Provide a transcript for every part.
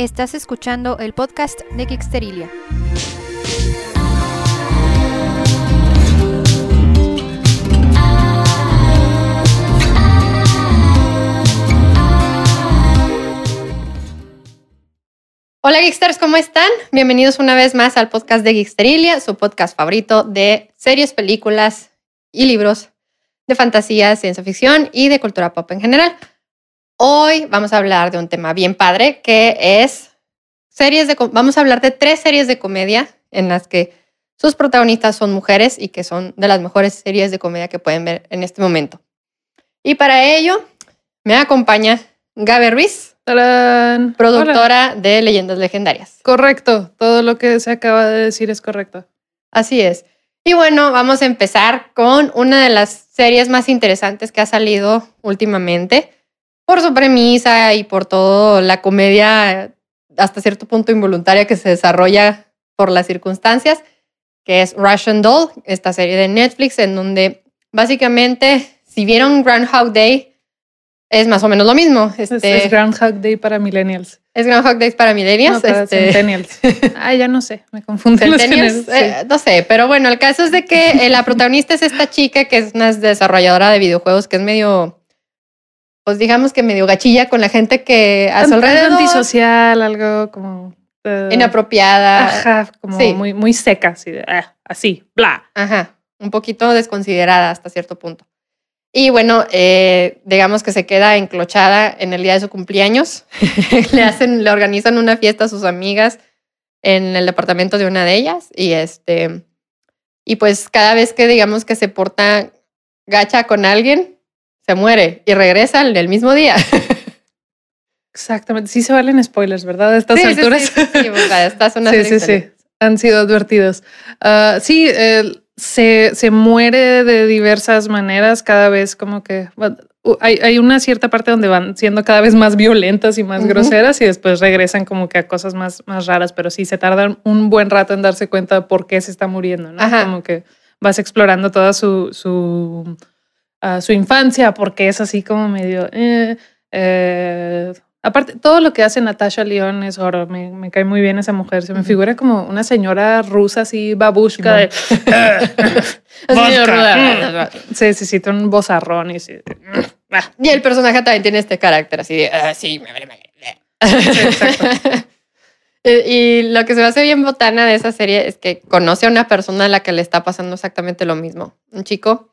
Estás escuchando el podcast de Geeksterilia. Hola Geeksters, ¿cómo están? Bienvenidos una vez más al podcast de Geeksterilia, su podcast favorito de series, películas y libros de fantasía, ciencia ficción y de cultura pop en general. Hoy vamos a hablar de un tema bien padre que es series de... Vamos a hablar de tres series de comedia en las que sus protagonistas son mujeres y que son de las mejores series de comedia que pueden ver en este momento. Y para ello me acompaña Gaby Ruiz, ¡Tarán! productora de Leyendas Legendarias. Correcto, todo lo que se acaba de decir es correcto. Así es. Y bueno, vamos a empezar con una de las series más interesantes que ha salido últimamente por su premisa y por toda la comedia hasta cierto punto involuntaria que se desarrolla por las circunstancias, que es Russian Doll, esta serie de Netflix, en donde básicamente, si vieron Groundhog Day, es más o menos lo mismo. Es- Este, Es, Groundhog Day para millennials. es Groundhog Day para millennials. No, para este, centennials. Ay, ya no sé, me Centennials, géneros. sí. eh, no sé, pero bueno, el caso es de que eh, la protagonista es esta chica que es una desarrolladora de videojuegos que es medio, pues digamos que medio gachilla con la gente que a su alrededor, antisocial, algo como... eh, inapropiada, Ajá, como sí. muy, muy seca, así, de, ah, así, bla. ajá, un poquito desconsiderada hasta cierto punto. Y bueno, eh, digamos que se queda enclochada en el día de su cumpleaños. le hacen, le organizan una fiesta a sus amigas en el departamento de una de ellas y este y pues cada vez que digamos que se porta gacha con alguien se muere y regresa el del mismo día. Exactamente. Sí se valen spoilers, ¿verdad? A estas Sí, alturas. Sí, sí, sí, o sea, esta es una sí, sí, sí. Han sido advertidos. Ah, sí, eh, se, se muere de diversas maneras cada vez como que... bueno, u- hay, hay una cierta parte donde van siendo cada vez más violentas y más Ujú. groseras y después regresan como que a cosas más, más raras, pero sí se tardan un buen rato en darse cuenta de por qué se está muriendo, ¿no? Ajá. Como que vas explorando toda su, su, ah, su infancia, porque es así como medio... eh, eh, Aparte, todo lo que hace Natasha León es oro. Me, me cae muy bien esa mujer. Se me figura como una señora rusa así, babushka. De, sí, sí, un bozarrón y sí. Y el personaje también tiene este carácter así de, "Ah, sí, me vale madre". exacto. y, y lo que se me hace bien botana de esa serie es que conoce a una persona a la que le está pasando exactamente lo mismo. Un chico,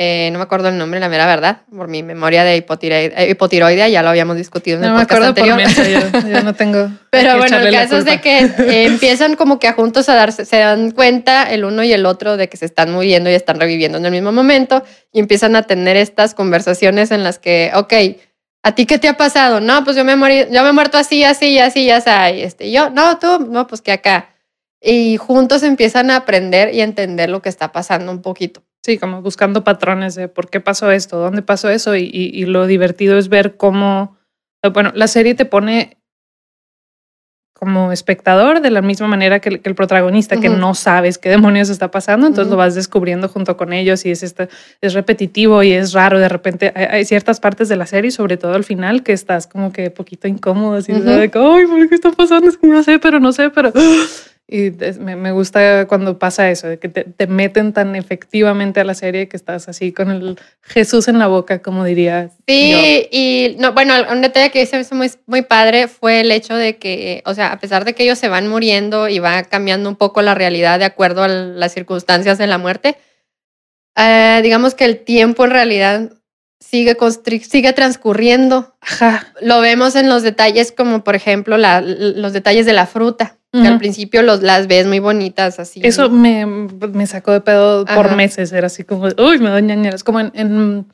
eh, no me acuerdo el nombre, la mera verdad, por mi memoria de hipotiroidea, hipotiroidea ya lo habíamos discutido en el no me podcast acuerdo por anterior. mensa, yo, yo no tengo. Pero bueno, el caso es de que eh, empiezan como que a juntos a darse, se dan cuenta el uno y el otro de que se están muriendo y están reviviendo en el mismo momento y empiezan a tener estas conversaciones en las que, ok, ¿a ti qué te ha pasado? No, pues yo me morí, yo me he muerto así, así, así, así, y este, yo, no, tú, no, pues que acá. Y juntos empiezan a aprender y entender lo que está pasando un poquito. Sí, como buscando patrones de por qué pasó esto, dónde pasó eso, y, y- y lo divertido es ver cómo, bueno, la serie te pone como espectador de la misma manera que el, que el protagonista, que Ujú. no sabes qué demonios está pasando, entonces Ujú. lo vas descubriendo junto con ellos y es, este, es repetitivo y es raro, de repente hay, hay ciertas partes de la serie, sobre todo al final, que estás como que poquito incómodo, así Ujú. de que, ay, ¿por qué está pasando? Es que no sé, pero no sé, pero... Y es- me, me gusta cuando pasa eso, de que te, te meten tan efectivamente a la serie que estás así con el Jesús en la boca, como diría. Sí, yo. y no, bueno, un detalle que se me hizo muy, muy padre fue el hecho de que, o sea, a pesar de que ellos se van muriendo y va cambiando un poco la realidad de acuerdo a las circunstancias de la muerte, eh, digamos que el tiempo en realidad sigue, sigue transcurriendo. Ajá. Lo vemos en los detalles como, por ejemplo, la- los detalles de la fruta, que al principio los, las ves muy bonitas así. Eso me, me sacó de pedo por meses. Era así como, uy, me da ñañeras. Como en, en-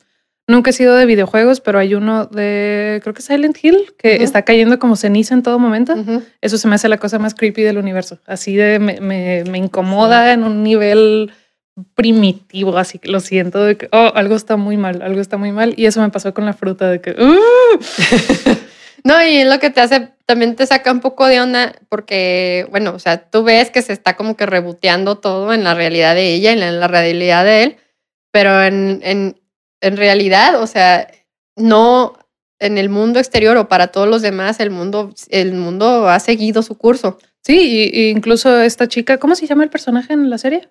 Nunca he sido de videojuegos, pero hay uno de, creo que Silent Hill, que está cayendo como ceniza en todo momento. Eso se me hace la cosa más creepy del universo. Así de me, me, me incomoda en un nivel primitivo, así que lo siento de que oh, algo está muy mal, algo está muy mal. Y eso me pasó con la fruta de que "Uh". No, y es lo que te hace, también te saca un poco de onda, porque, bueno, o sea, tú ves que se está como que reboteando todo en la realidad de ella en la realidad de él, pero en, en, en realidad, o sea, no, en el mundo exterior o para todos los demás, el mundo, el mundo ha seguido su curso. Sí, y, incluso esta chica, ¿cómo se llama el personaje en la serie?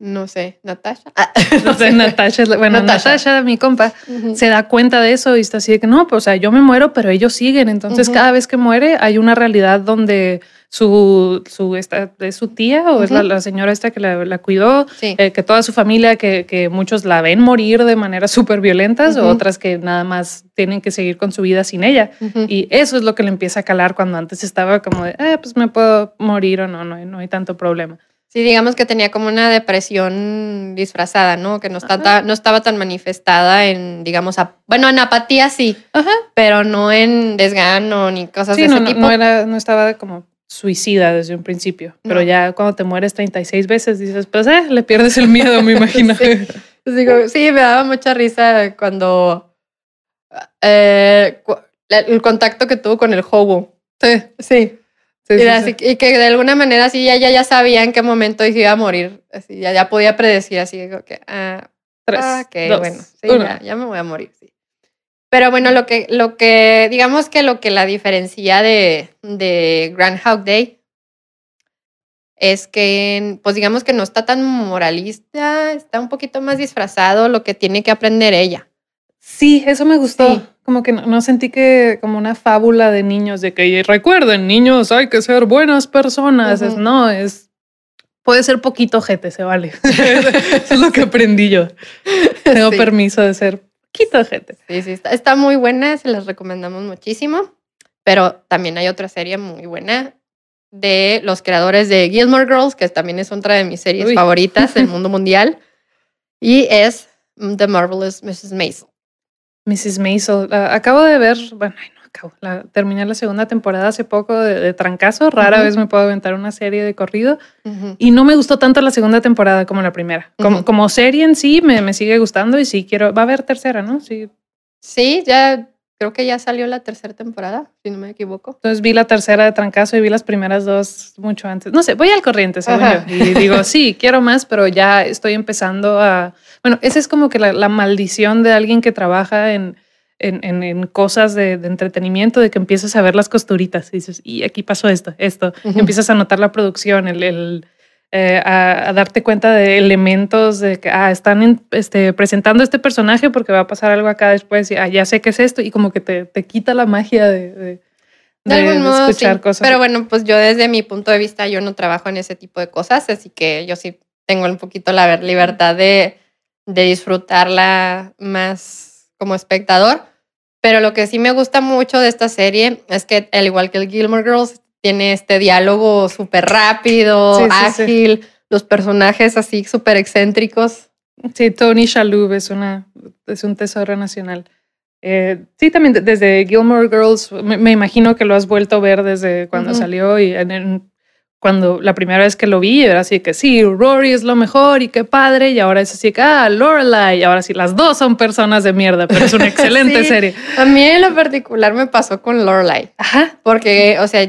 No sé, Natasha. Ah, no sé, Natasha, bueno, Natasha, mi compa, se da cuenta de eso y está así de que no, pues o sea, yo me muero, pero ellos siguen. Entonces, cada vez que muere, hay una realidad donde su, su esta, es su tía o es la, señora esta que la, cuidó, eh, que toda su familia, que, que, muchos la ven morir de manera súper violentas, o otras que nada más tienen que seguir con su vida sin ella. Y eso es lo que le empieza a calar cuando antes estaba como de, eh, pues me puedo morir o no, no, no hay tanto problema. Sí, digamos que tenía como una depresión disfrazada, ¿no? Que no, estaba, no estaba tan manifestada en, digamos, bueno, en apatía sí, pero no en desgano ni cosas de ese no, tipo. No, era, no estaba como suicida desde un principio, pero ya cuando te mueres 36 veces dices, pues, eh, le pierdes el miedo, me imagino. sí. Digo, sí, me daba mucha risa cuando eh, el contacto que tuvo con el hobo. Sí. Sí y, que de alguna manera sí, ya, ya, sabía en qué momento iba a morir. Así, ya, ya podía predecir así, que, ah, Tres, ah, bueno, sí, ya, ya, me voy a morir, sí. Pero bueno, lo que, lo que, digamos que lo que la diferencia de, de Groundhog Day es que, pues digamos que no está tan moralista, está un poquito más disfrazado lo que tiene que aprender ella. Sí, eso me gustó como que no, sentí que como una fábula de niños de que recuerden, niños, hay que ser buenas personas. no, es puede ser poquito gente, se vale. Eso es lo que aprendí yo. Tengo permiso de ser poquito gente. Sí, sí, está, está muy buena, se las recomendamos muchísimo. Pero también hay otra serie muy buena de los creadores de Gilmore Girls, que también es otra de mis series favoritas del mundo mundial. Y es The Marvelous Mrs. Maisel. Mrs. Maisel. acabo de ver, bueno, no acabo, la, terminé la segunda temporada hace poco de, Trancazo. Rara vez me puedo aventar una serie de corrido. Y no me gustó tanto la segunda temporada como la primera. Como, como serie en sí me, me, sigue gustando y sí quiero. Va a haber tercera, ¿no? Sí. Sí, ya creo que ya salió la tercera temporada, si no me equivoco. Entonces vi la tercera de Trancazo y vi las primeras dos mucho antes. No sé, voy al corriente, según yo. Y digo, sí, quiero más, pero ya estoy empezando a. Bueno, esa es como que la, maldición de alguien que trabaja en, en, en, cosas de, entretenimiento, de que empiezas a ver las costuritas y dices, y aquí pasó esto, esto. empiezas a notar la producción, el, el eh, a, darte cuenta de elementos de que ah, están este, presentando este personaje porque va a pasar algo acá después y ah, ya sé qué es esto y como que te, te quita la magia de, de, escuchar cosas. Pero bueno, pues yo desde mi punto de vista yo no trabajo en ese tipo de cosas, así que yo sí tengo un poquito la libertad de, de disfrutarla más como espectador. Pero lo que sí me gusta mucho de esta serie es que, al igual que el Gilmore Girls, tiene este diálogo súper rápido, ágil, los personajes así súper excéntricos. Sí, Tony Shalhoub es, una, es un tesoro nacional. Eh, sí, también desde Gilmore Girls, me, imagino que lo has vuelto a ver desde cuando salió y cuando la primera vez que lo vi era así que sí, Rory es lo mejor y qué padre, y ahora es así que, ah, Lorelai, y ahora sí, las dos son personas de mierda, pero es una excelente serie. A mí en lo particular me pasó con Lorelai, Ajá. porque, o sea,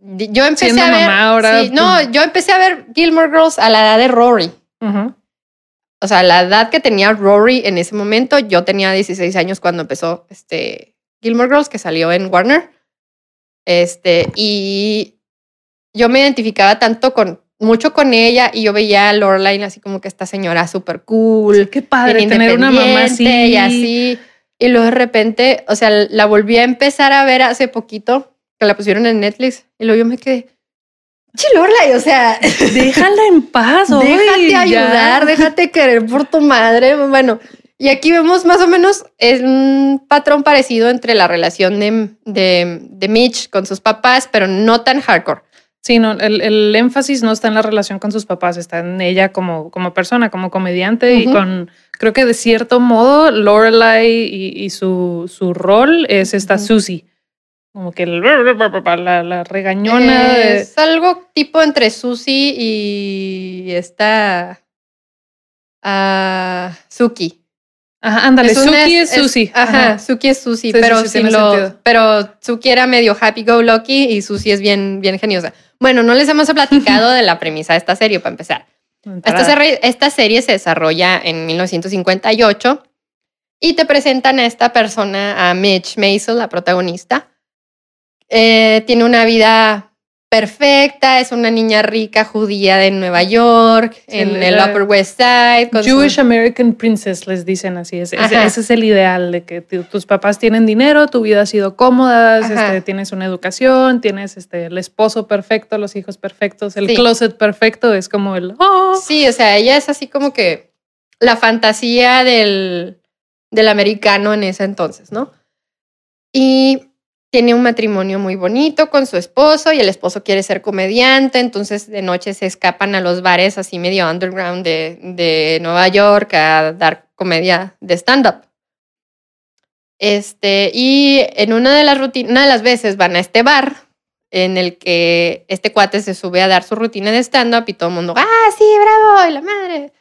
yo empecé a ver. Ahora, no, pues. yo empecé a ver Gilmore Girls a la edad de Rory. O sea, la edad que tenía Rory en ese momento, yo tenía 16 años cuando empezó este Gilmore Girls, que salió en Warner. Este, y yo me identificaba tanto con, mucho con ella y yo veía a Lorelai así como que esta señora súper cool. qué padre tener una mamá así. Y así. Y luego de repente, o sea, la volví a empezar a ver hace poquito que la pusieron en Netflix. Y luego yo me quedé, Chilorla, o sea, déjala en paz, déjate ayudar, déjate querer por tu madre. Bueno, y aquí vemos más o menos es un patrón parecido entre la relación de, de, de Mitch con sus papás, pero no tan hardcore. Sí, no, el, énfasis no está en la relación con sus papás, está en ella como, como persona, como comediante y con, creo que de cierto modo, Lorelai y, su, su rol es esta Susie como que la, la regañona. Es algo tipo entre Susi y esta uh, Suki. Ajá, ándale, Suki es, Susi. Ajá, Suki es Susi, pero, lo, pero Suki era medio happy go lucky y Susi es bien, bien geniosa. Bueno, no les hemos platicado de la premisa de esta serie para empezar. Esta serie, esta serie se desarrolla en 1958 Y te presentan a esta persona, a Mitch Maisel, la protagonista. Eh, tiene una vida perfecta, es una niña rica judía de Nueva York, en el Upper West Side. Jewish American Princess, les dicen así. ese es el ideal de que tus papás tienen dinero, tu vida ha sido cómoda, este, tienes una educación, tienes este, el esposo perfecto, los hijos perfectos, el closet perfecto, es como el... Oh". Sí, o sea, ella es así como que la fantasía del, del americano en ese entonces, ¿no? Y tiene un matrimonio muy bonito con su esposo y el esposo quiere ser comediante, entonces de noche se escapan a los bares así medio underground de, Nueva York a dar comedia de stand-up. Este, y en una de las rutinas, una de las veces van a este bar en el que este cuate se sube a dar su rutina de stand-up y todo el mundo, ah, sí, bravo, y la madre.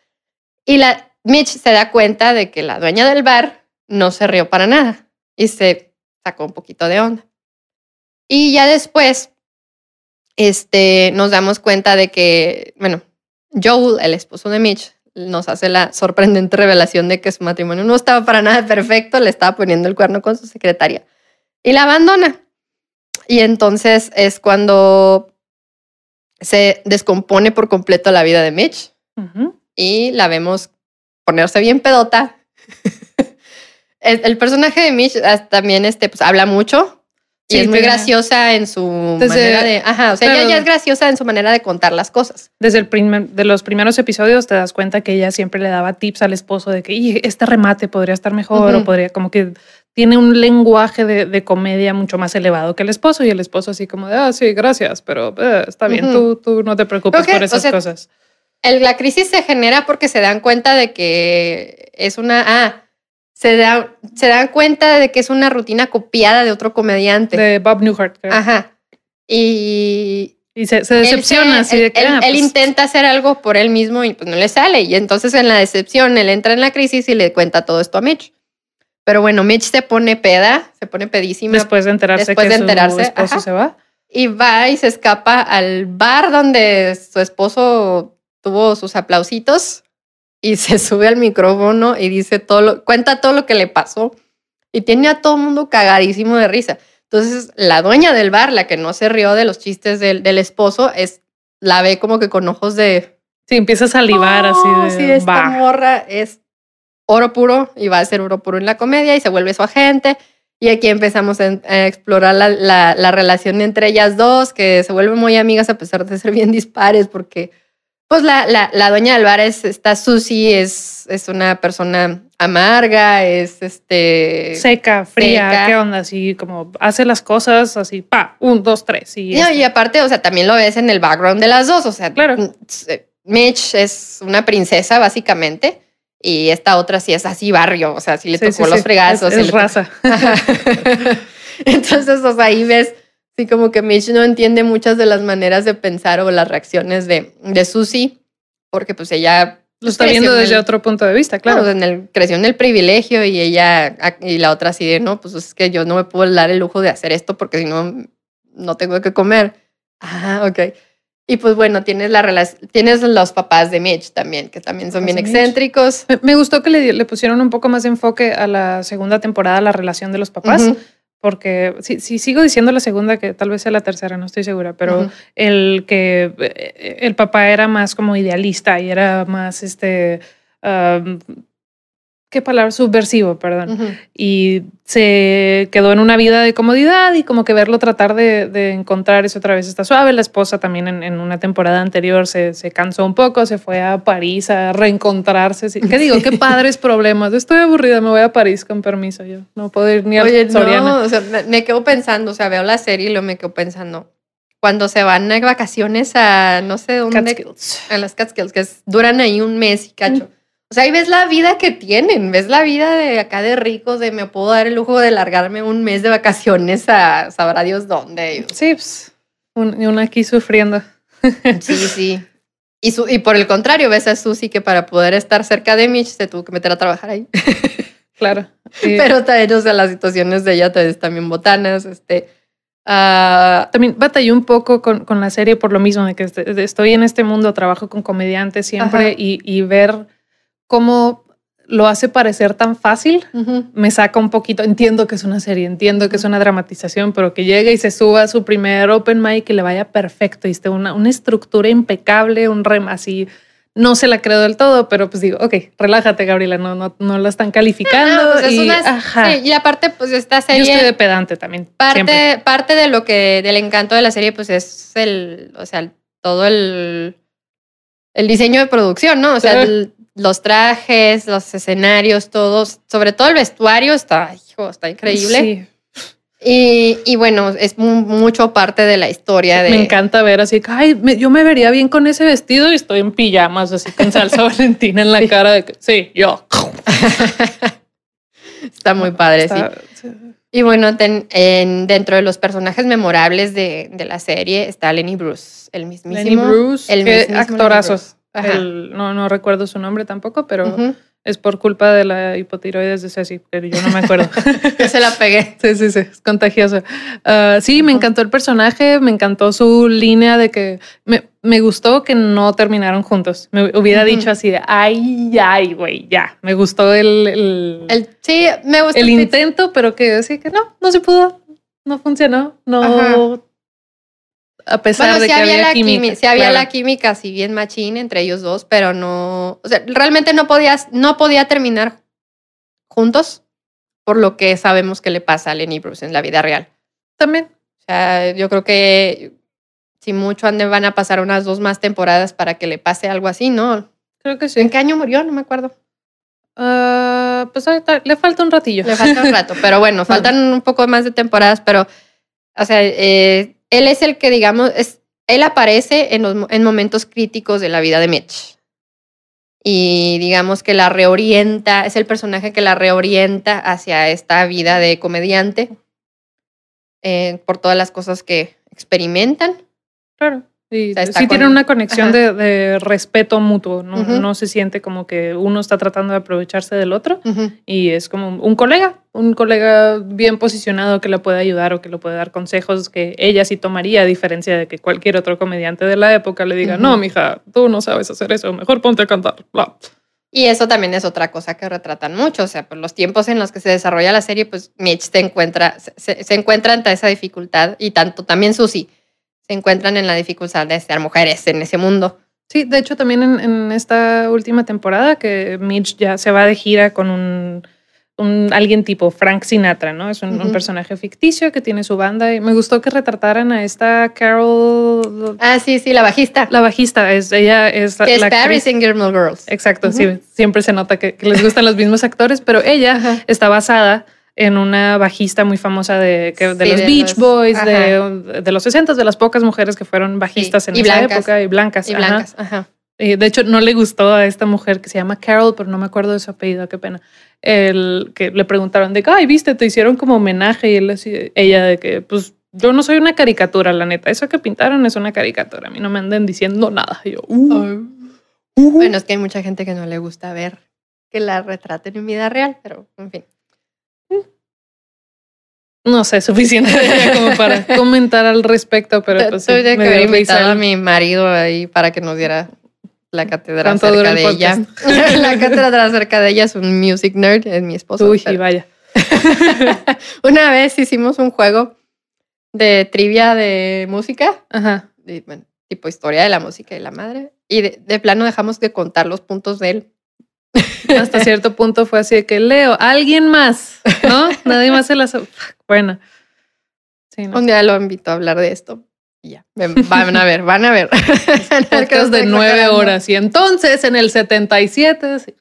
Y la Mitch se da cuenta de que la dueña del bar no se rió para nada y se sacó un poquito de onda. Y ya después, este, nos damos cuenta de que, bueno, Joel, el esposo de Mitch, nos hace la sorprendente revelación de que su matrimonio no estaba para nada perfecto, le estaba poniendo el cuerno con su secretaria y la abandona. Y entonces es cuando se descompone por completo la vida de Mitch y la vemos ponerse bien pedota el, personaje de Mitch también este, pues, habla mucho y es muy graciosa en su manera de. Ajá, o sea, ella ya es graciosa en su manera de contar las cosas. Desde el primer, de los primeros episodios te das cuenta que ella siempre le daba tips al esposo de que este remate podría estar mejor o podría, como que tiene un lenguaje de, comedia mucho más elevado que el esposo y el esposo así como de, ah, sí, gracias, pero eh, está bien, tú, tú no te preocupes por esas cosas. la crisis se genera porque se dan cuenta de que es una. Ah, se, da, se dan cuenta de que es una rutina copiada de otro comediante. De Bob Newhart. Ajá. Y, y se, decepciona. Él, él, ah, pues intenta hacer algo por él mismo y pues no le sale. Y entonces en la decepción él entra en la crisis y le cuenta todo esto a Mitch. Pero bueno, Mitch se pone peda, se pone pedísima. Después de enterarse que su esposo se va. Y va y se escapa al bar donde su esposo tuvo sus aplausitos y se sube al micrófono y dice todo lo, cuenta todo lo que le pasó y tiene a todo el mundo cagadísimo de risa. Entonces, la dueña del bar, la que no se rió de los chistes del, del esposo, es la ve como que con ojos de. Sí, empieza a salivar así oh, de. Sí, esta morra es oro puro y va a ser oro puro en la comedia y se vuelve su agente. Y aquí empezamos a, explorar la, la, la relación entre ellas dos, que se vuelven muy amigas a pesar de ser bien dispares, porque pues la, la, la dueña del bar es, está Susi, es, es una persona amarga, es este... Seca, fría, ¿qué onda? Así como hace las cosas así, pa, un, dos, tres. Y, y aparte, o sea, también lo ves en el background de las dos, o sea, claro. Mm, Mitch es una princesa, básicamente, y esta otra sí es así barrio, o sea, sí le tocó los fregazos. Es, raza. Entonces, o sea, ahí ves Sí, como que Mitch no entiende muchas de las maneras de pensar o las reacciones de, de Susie, porque pues ella... Lo está viendo desde otro punto de vista, claro. en el, creció en el privilegio y ella, y la otra así de, no, pues es que yo no me puedo dar el lujo de hacer esto porque si no, no tengo que comer. Ah, ok. Y pues bueno, tienes, la tienes los papás de Mitch también, que también son bien excéntricos. Me, gustó que le, le, pusieron un poco más de enfoque a la segunda temporada, la relación de los papás porque si, sigo diciendo la segunda, que tal vez sea la tercera, no estoy segura, pero el que eh, el papá era más como idealista y era más este ¿qué palabra? Subversivo, perdón. Y se quedó en una vida de comodidad y como que verlo tratar de, encontrar eso otra vez está suave. La esposa también en, una temporada anterior se, se, cansó un poco, se fue a París a reencontrarse. ¿Qué digo? Qué padres problemas. Estoy aburrida, me voy a París con permiso. Yo no puedo ir ni a Oye, no, o sea, me, quedo pensando, o sea, veo la serie y lo me quedo pensando. Cuando se van de vacaciones a no sé dónde, Catskills. a las Catskills, que duran ahí un mes y cacho. O sea, ahí ves la vida que tienen, ves la vida de acá de ricos, de me puedo dar el lujo de largarme un mes de vacaciones a sabrá Dios dónde. Sí, pues, una aquí sufriendo. Sí, sí. Y, su, y por el contrario, ves a Susi que para poder estar cerca de Mitch se tuvo que meter a trabajar ahí. Claro. Pero también, o sea, las situaciones de ella también botanas, este... Uh, También batallé un poco con, con, la serie por lo mismo, de que estoy en este mundo, trabajo con comediantes siempre y, y, ver cómo lo hace parecer tan fácil, me saca un poquito. Entiendo que es una serie, entiendo que es una dramatización, pero que llegue y se suba a su primer open mic y le vaya perfecto y esté una, una estructura impecable, un rem así. No se la creo del todo, pero pues digo, ok, relájate, Gabriela, no, no, no la están calificando. Pues es y, una- ajá. sí, y aparte, pues esta Yo serie. estoy de pedante también. siempre. parte, parte de lo que, del encanto de la serie, pues es el, o sea, todo el, el diseño de producción, ¿no? O sea, el- los trajes, los escenarios, todos, sobre todo el vestuario está, hijo, está increíble. Sí. Y, y bueno, es mu- mucho parte de la historia de. Me encanta ver así, ay, me- yo me vería bien con ese vestido y estoy en pijamas, así con salsa valentina en la cara de que, sí, yo. Está muy padre, Está- sí. Y bueno, ten- en- dentro de los personajes memorables de, de la serie está Lenny Bruce, el mismísimo. Lenny Bruce, el mismísimo Lenny actorazo. Bruce. Ajá. El- no, no recuerdo su nombre tampoco, pero Ujú. es por culpa de la hipotiroides de Ceci, pero yo no me acuerdo. Yo se la pegué. Sí, sí, sí, es contagioso. Ah, sí, me Ujú. encantó el personaje, me encantó su línea de que me, me gustó que no terminaron juntos. Me hubiera Ujú. dicho así de, ay, ay, güey, ya. Me gustó el, el, El, sí, me gusta el el intento, pero que así que no, no se pudo, no funcionó, no. A pesar Bueno, de sí que había, había la química. química, sí había la química, si bien machín entre ellos dos, pero no, o sea, realmente no podías, no podía terminar juntos por lo que sabemos que le pasa a Lenny Bruce en la vida real. También. O sea, yo creo que si mucho van a pasar unas dos más temporadas para que le pase algo así, ¿no? Creo que ¿En sí. qué año murió? No me acuerdo. Ah, pues ahorita le falta un ratillo. Le falta un rato, pero bueno, faltan un poco más de temporadas, pero, o sea, eh, él es el que, digamos, es, él aparece en, los, en momentos críticos de la vida de Mitch. Y digamos que la reorienta, es el personaje que la reorienta hacia esta vida de comediante eh, por todas las cosas que experimentan. Claro. O sea, sí con- tienen una conexión de, de respeto mutuo, ¿no? Se siente como que uno está tratando de aprovecharse del otro y es como un colega, un colega bien posicionado que le puede ayudar o que le puede dar consejos que ella sí tomaría, a diferencia de que cualquier otro comediante de la época le diga, no, mija, tú no sabes hacer eso, mejor ponte a cantar. bla". Y eso también es otra cosa que retratan mucho. O sea, por los tiempos en los que se desarrolla la serie, pues Mitch se encuentra, se, se encuentra ante esa dificultad y tanto también Susie se encuentran en la dificultad de ser mujeres en ese mundo. Sí, de hecho también en, en esta última temporada que Mitch ya se va de gira con un, un alguien tipo Frank Sinatra, ¿no? Es un, un Ujú. personaje ficticio que tiene su banda y me gustó que retrataran a esta Carol, Ah, sí, sí, la bajista. la bajista, es ella es la, que es la Paris actriz. en Gilmore Girls. Exacto, Ujú. sí, siempre se nota que, que les gustan los mismos actores, pero ella Ajá. está basada en una bajista muy famosa de, que- de Sí, los de Beach los- Boys, de, de los 60, de las pocas mujeres que fueron bajistas Sí, en y esa blancas. época y blancas. Y blancas. Ajá. Eh, de hecho, no le gustó a esta mujer que se llama Carol, pero no me acuerdo de su apellido, qué pena. El que le preguntaron de ay, viste, te hicieron como homenaje y él ella de que, pues, yo no soy una caricatura, la neta. Eso que pintaron es una caricatura. A mí no me anden diciendo nada. Y yo, uh, uh. Bueno, es que hay mucha gente que no le gusta ver que la retraten en vida real, pero en fin. No sé, suficiente como para comentar al respecto, pero pues sí, que haber invitado a mi marido ahí para que nos diera la cátedra ¿Cuánto dura acerca de ella. la cátedra acerca de ella es un music nerd, es mi esposo. Uy, pero- vaya. Una vez hicimos un juego de trivia de música, Ajá. bueno, tipo historia de la música y la madre, y de, de plano dejamos de contar los puntos de él. Hasta cierto punto fue así de que Leo, alguien más, ¿no? Nadie más se las. Bueno. Sí, no. Un día lo invito a hablar de esto. Y ya, van a ver, van a ver. Que podcast de nueve horas. Y entonces en el 77. sí.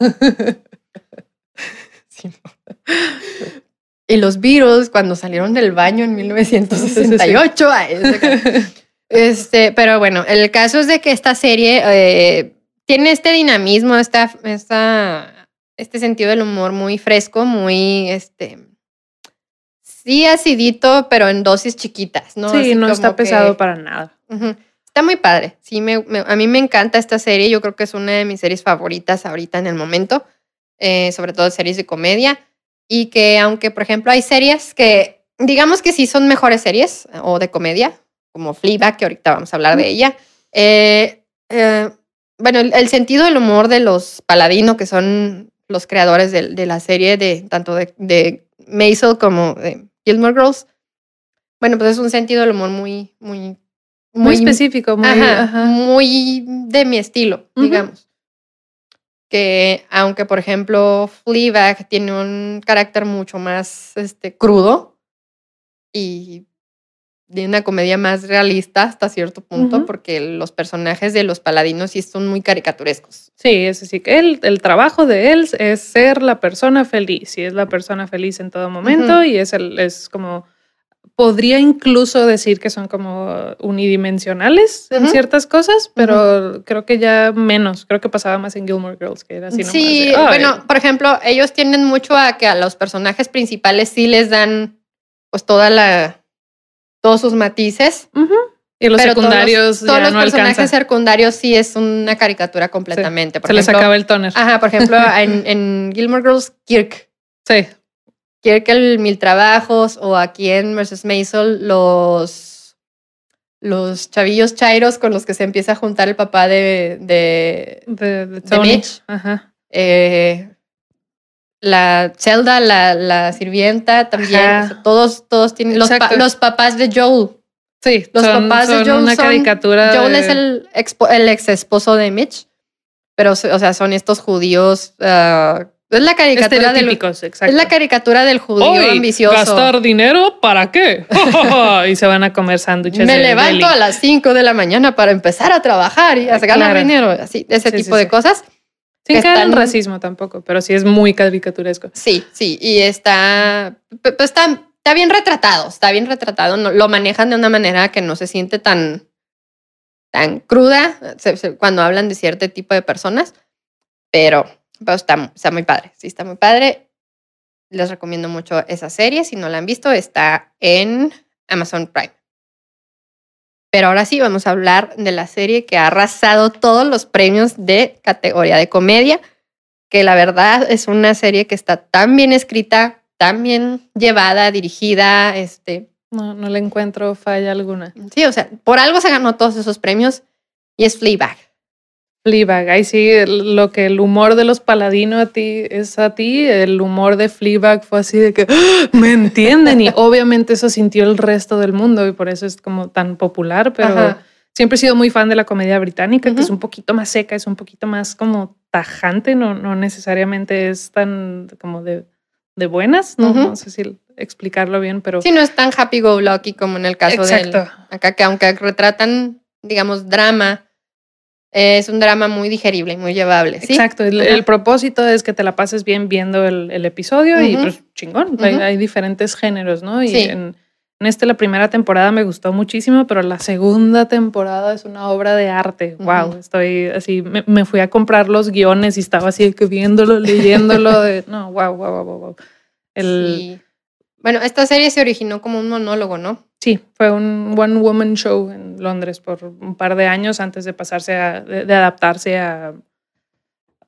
Sí. Y los Beatles, cuando salieron del baño en 1968. ay, ese- Este, pero bueno, el caso es de que esta serie eh, tiene este dinamismo, esta, esta, este sentido del humor muy fresco, muy, este, sí acidito, pero en dosis chiquitas, ¿no? Sí, Así no está que- pesado para nada. Ujú. Está muy padre. Sí, me, me- a mí me encanta esta serie. Yo creo que es una de mis series favoritas ahorita en el momento, eh, sobre todo series de comedia. Y que aunque, por ejemplo, hay series que, digamos que sí son mejores series o de comedia, como Fleabag, que ahorita vamos a hablar de ella. eh, eh, bueno, el, el sentido del humor de los Paladino, que son los creadores de, de la serie, de tanto de, de Maisel como de Gilmore Girls. Bueno, pues es un sentido del humor muy, muy, Muy, específico, muy. ajá, ajá. muy de mi estilo, digamos. Que aunque, por ejemplo, Fleabag tiene un carácter mucho más este, crudo y de una comedia más realista hasta cierto punto, porque los personajes de los paladinos sí son muy caricaturescos. Sí, es así que él, el trabajo de él es ser la persona feliz y es la persona feliz en todo momento y es, el, es como, podría incluso decir que son como unidimensionales en ciertas cosas, pero creo que ya menos, creo que pasaba más en Gilmore Girls, que era así nomás sí, bueno, por ejemplo, ellos tienden mucho a que a los personajes principales sí les dan pues toda la todos sus matices, Ujú. Y los pero todos los- secundarios todos ya los no personajes secundarios sí es una caricatura completamente. Por Se les ejemplo, acaba el toner. Ajá, por ejemplo, en, en Gilmore Girls, Kirk. Sí, Kirk el Mil Trabajos o aquí en Mrs. Maisel los los chavillos chairos con los que se empieza a juntar el papá de, de de, de De Tony. Mitch. Ajá. eh, la Zelda, la, la sirvienta también. Ajá. o sea, todos, todos tienen. Los, pa- Exacto. los papás de Joel. Sí, Los son, papás de Joel una son- caricatura. Joel de- es el, expo- el ex esposo de Mitch. Pero, o sea, son estos judíos. ah, es la caricatura del, exacto. es la caricatura del judío Hoy, ambicioso. ¿Gastar dinero para qué? y se van a comer sándwiches. Me levanto deli. a las 5 de la mañana para empezar a trabajar y a ganar Claro. dinero. Así, ese Sí, tipo sí, de sí. cosas. Sin caer en están- racismo tampoco, pero sí es muy caricaturesco. Sí, sí, y está, p- p- está, está bien retratado, está bien retratado, no- lo manejan de una manera que no se siente tan, tan cruda se- se- cuando hablan de cierto tipo de personas, pero, pero está, está muy padre, sí, está muy padre. Les recomiendo mucho esa serie, si no la han visto, está en Amazon Prime. Pero ahora sí, vamos a hablar de la serie que ha arrasado todos los premios de categoría de comedia que la verdad es una serie que está tan bien escrita, tan bien llevada, dirigida, este, No, no le encuentro falla alguna. sí, o sea, por algo se ganó todos esos premios y es Fleabag. Fleabag, ahí sí, lo que el humor de los paladinos a ti es a ti, el humor de Fleabag fue así de que ¡Ah! me entienden. Y obviamente eso sintió el resto del mundo y por eso es como tan popular, pero Ajá. siempre he sido muy fan de la comedia británica, que es un poquito más seca, es un poquito más como tajante, no, no necesariamente es tan como de, de buenas, no, no sé si explicarlo bien, pero Sí, no es tan happy go lucky como en el caso del acá que aunque retratan, digamos, drama, es un drama muy digerible y muy llevable, ¿sí? Exacto, el, el propósito es que te la pases bien viendo el, el episodio y Ujú. pues chingón, hay, Ujú. hay diferentes géneros, ¿no? Y Sí. en, en este la primera temporada me gustó muchísimo, pero la segunda temporada es una obra de arte. Wow, Ujú. estoy así, me, me fui a comprar los guiones y estaba así que viéndolo, leyéndolo, de, no, wow, wow, wow, wow, wow. El, Sí. Bueno, esta serie se originó como un monólogo, ¿no? Sí, fue un one woman show en Londres por un par de años antes de pasarse a, de, de adaptarse a,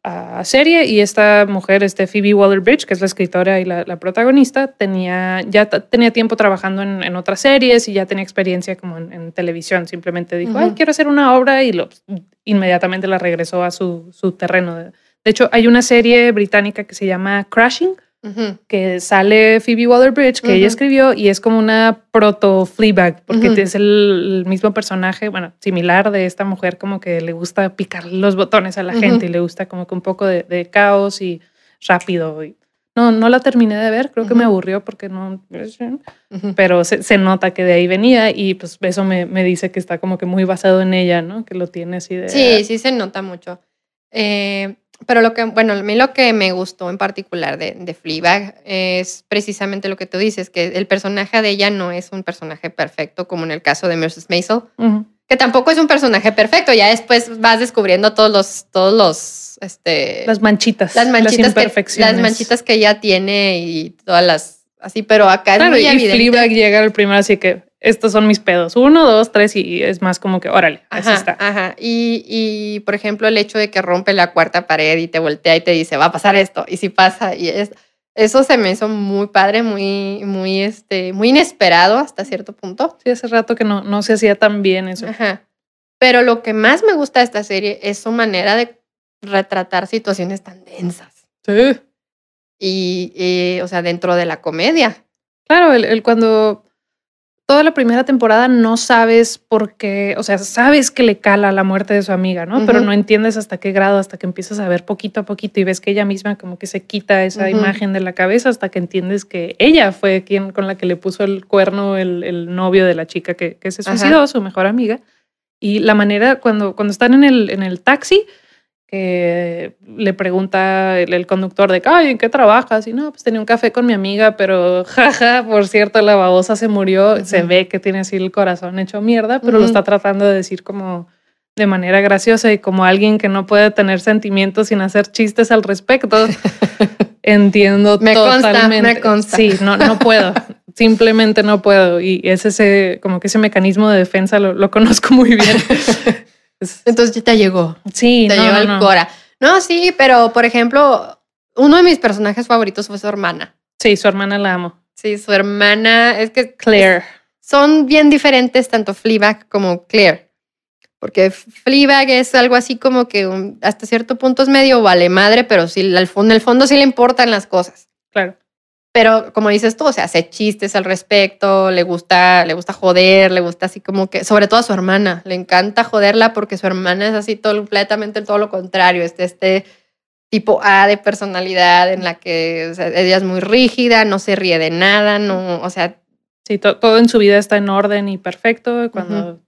a serie y esta mujer, este Phoebe Waller-Bridge, que es la escritora y la, la protagonista, tenía ya tenía tiempo trabajando en, en otras series y ya tenía experiencia como en, en televisión. Simplemente dijo, Ujú. ay, quiero hacer una obra y lo, inmediatamente la regresó a su, su terreno. De, de hecho, hay una serie británica que se llama Crashing, Que sale Phoebe Waller-Bridge, que ella Ujú. escribió, y es como una proto Fleabag, porque Ujú. es el, mismo personaje, bueno, similar de esta mujer, como que le gusta picar los botones a la gente y le gusta como que un poco de, de caos y rápido. Y, no, no la terminé de ver, creo que me aburrió porque no, pero se, se nota que de ahí venía y pues eso me, me dice que está como que muy basado en ella, ¿no? Que lo tiene así de... Sí, sí se nota mucho. Eh, pero lo que, bueno, a mí lo que me gustó en particular de, de Fleabag es precisamente lo que tú dices, que el personaje de ella no es un personaje perfecto, como en el caso de Mrs. Maisel, que tampoco es un personaje perfecto. Ya después vas descubriendo todos los, todos los, este, Las manchitas, las manchitas, imperfecciones. las manchitas que ella tiene y todas las, así, pero acá Claro, es muy y evidente. Fleabag llega al primero, así que estos son mis pedos. Uno, dos, tres, y es más como que, órale, así Ajá, está. ajá. Y, y, por ejemplo, el hecho de que rompe la cuarta pared y te voltea y te dice, va a pasar esto, y si pasa, y es, eso se me hizo muy padre, muy, muy, este, muy inesperado hasta cierto punto. Sí, hace rato que no, no se hacía tan bien eso. Ajá. Pero lo que más me gusta de esta serie es su manera de retratar situaciones tan densas. Sí. Y, eh, o sea, dentro de la comedia. Claro, el, el cuando toda la primera temporada no sabes por qué, o sea, sabes que le cala la muerte de su amiga, ¿no? Pero no entiendes hasta qué grado, hasta que empiezas a ver poquito a poquito y ves que ella misma como que se quita esa imagen de la cabeza hasta que entiendes que ella fue quien con la que le puso el cuerno el, el novio de la chica que, que se Ajá. suicidó, su mejor amiga. Y la manera, cuando, cuando están en el, en el taxi, que le pregunta el, el conductor de, ay, ¿en qué trabajas? Y no, pues tenía un café con mi amiga, pero jaja, por cierto, la babosa se murió. Se ve que tiene así el corazón hecho mierda, pero lo está tratando de decir como de manera graciosa y como alguien que no puede tener sentimientos sin hacer chistes al respecto. Entiendo Me consta, totalmente. me consta. Sí, no, no puedo. Simplemente no puedo. Y es ese, como que ese mecanismo de defensa lo, lo conozco muy bien. Es- Entonces ya te llegó. sí, Te no, llegó el no. Cora. No, sí, pero por ejemplo, uno de mis personajes favoritos fue su hermana. Sí, su hermana la amo. Sí, su hermana, es que Claire. son bien diferentes tanto Fleabag como Claire. Porque Fleabag es algo así como que un- hasta cierto punto es medio vale madre, pero sí, al fondo, en el fondo sí le importan las cosas. Claro. Pero como dices tú, o sea, hace chistes al respecto, le gusta, le gusta joder, le gusta así como que, sobre todo a su hermana, le encanta joderla porque su hermana es así todo, completamente todo lo contrario, este, este tipo A de personalidad en la que o sea, ella es muy rígida, no se ríe de nada, no, o sea, Sí, to- todo en su vida está en orden y perfecto. Cuando,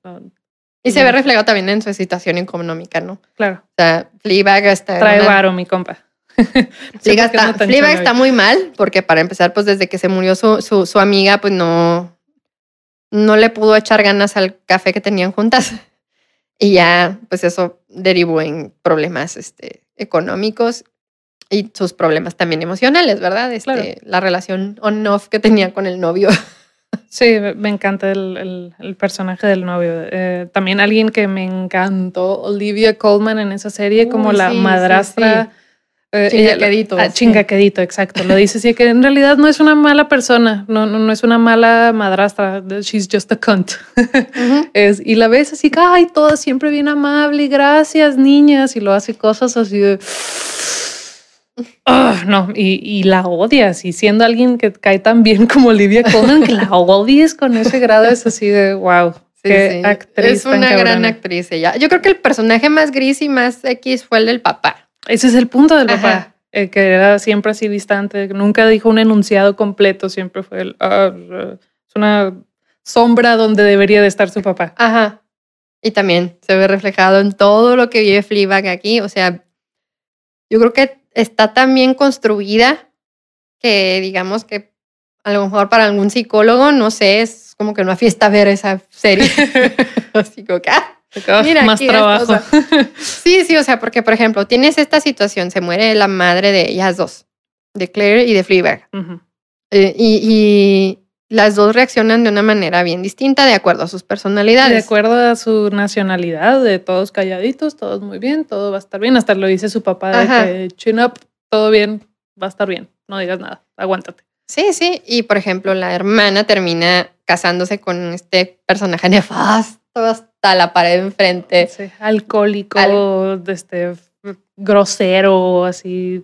y se ve reflejado también en su situación económica, ¿no? O claro, sea, Fleabag está... trae una- varo, mi compa. No qué está, cholo está muy mal porque para empezar, pues desde que se murió su, su, su amiga, pues no, no le pudo echar ganas al café que tenían juntas. Y ya, pues eso derivó en problemas este, económicos y sus problemas también emocionales, ¿verdad? Este, Claro. La relación on-off que tenía con el novio. Sí, me encanta el, el- el personaje del novio. Eh, también alguien que me encantó, Olivia Colman en esa serie, como la sí, sí, madrastra. Eh, ella- Chingaquedito, ah, chingaquedito, exacto. Lo dice así, que en realidad no es una mala persona, no, no, no es una mala madrastra. She's just a cunt. Es, y la ves así, que, ay, toda siempre bien amable, y gracias, niñas, y lo hace cosas así de. Ah, no, y, y la odias, y siendo alguien que cae tan bien como Olivia Colman, que la odies con ese grado es así de wow. Sí, qué sí. actriz Es una gran actriz ella. Yo creo que el personaje más gris y más X fue el del papá. Ese es el punto del Ajá. papá, eh, que era siempre así distante, nunca dijo un enunciado completo, siempre fue el. "Ah, ah", es una sombra donde debería de estar su papá. Ajá. Y también se ve reflejado en todo lo que vive Fleabag aquí. O sea, yo creo que está tan bien construida que digamos que a lo mejor para algún psicólogo, no sé, es como que una fiesta ver esa serie. Así como que, Ah, Mira, más trabajo. Sí, sí, o sea, porque por ejemplo, tienes esta situación, se muere la madre de ellas dos, de Claire y de Fleabag. Ujú. Eh, y, y las dos reaccionan de una manera bien distinta de acuerdo a sus personalidades. De acuerdo a su nacionalidad, de todos calladitos, todos muy bien, todo va a estar bien. Hasta lo dice su papá de Ajá. que chin up, todo bien, va a estar bien. No digas nada, aguántate. Sí, sí. Y por ejemplo, la hermana termina casándose con este personaje nefasto hasta la pared enfrente. Sí, alcohólico, este, grosero, así.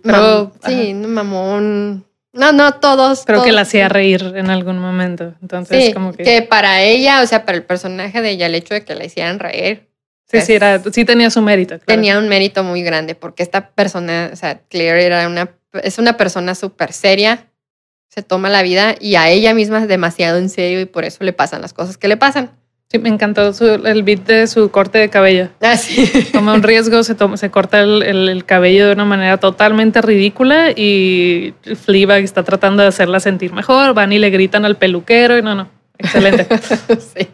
Sí, no, mamón. No, no, todos. creo que la hacía reír en algún momento. Entonces, Sí, como que. que para ella, o sea, para el personaje de ella, el hecho de que la hicieran reír, sí, sí, era, sí tenía su mérito. claro. tenía un mérito muy grande, porque esta persona, o sea, Claire era una, es una persona súper seria, se toma la vida y a ella misma es demasiado en serio y por eso le pasan las cosas que le pasan. Sí, me encantó su- el beat de su corte de cabello. Así. Toma un riesgo, se, toma- se corta el, el- el cabello de una manera totalmente ridícula y Fleabag está tratando de hacerla sentir mejor. Van y le gritan al peluquero y no, no. Excelente. sí.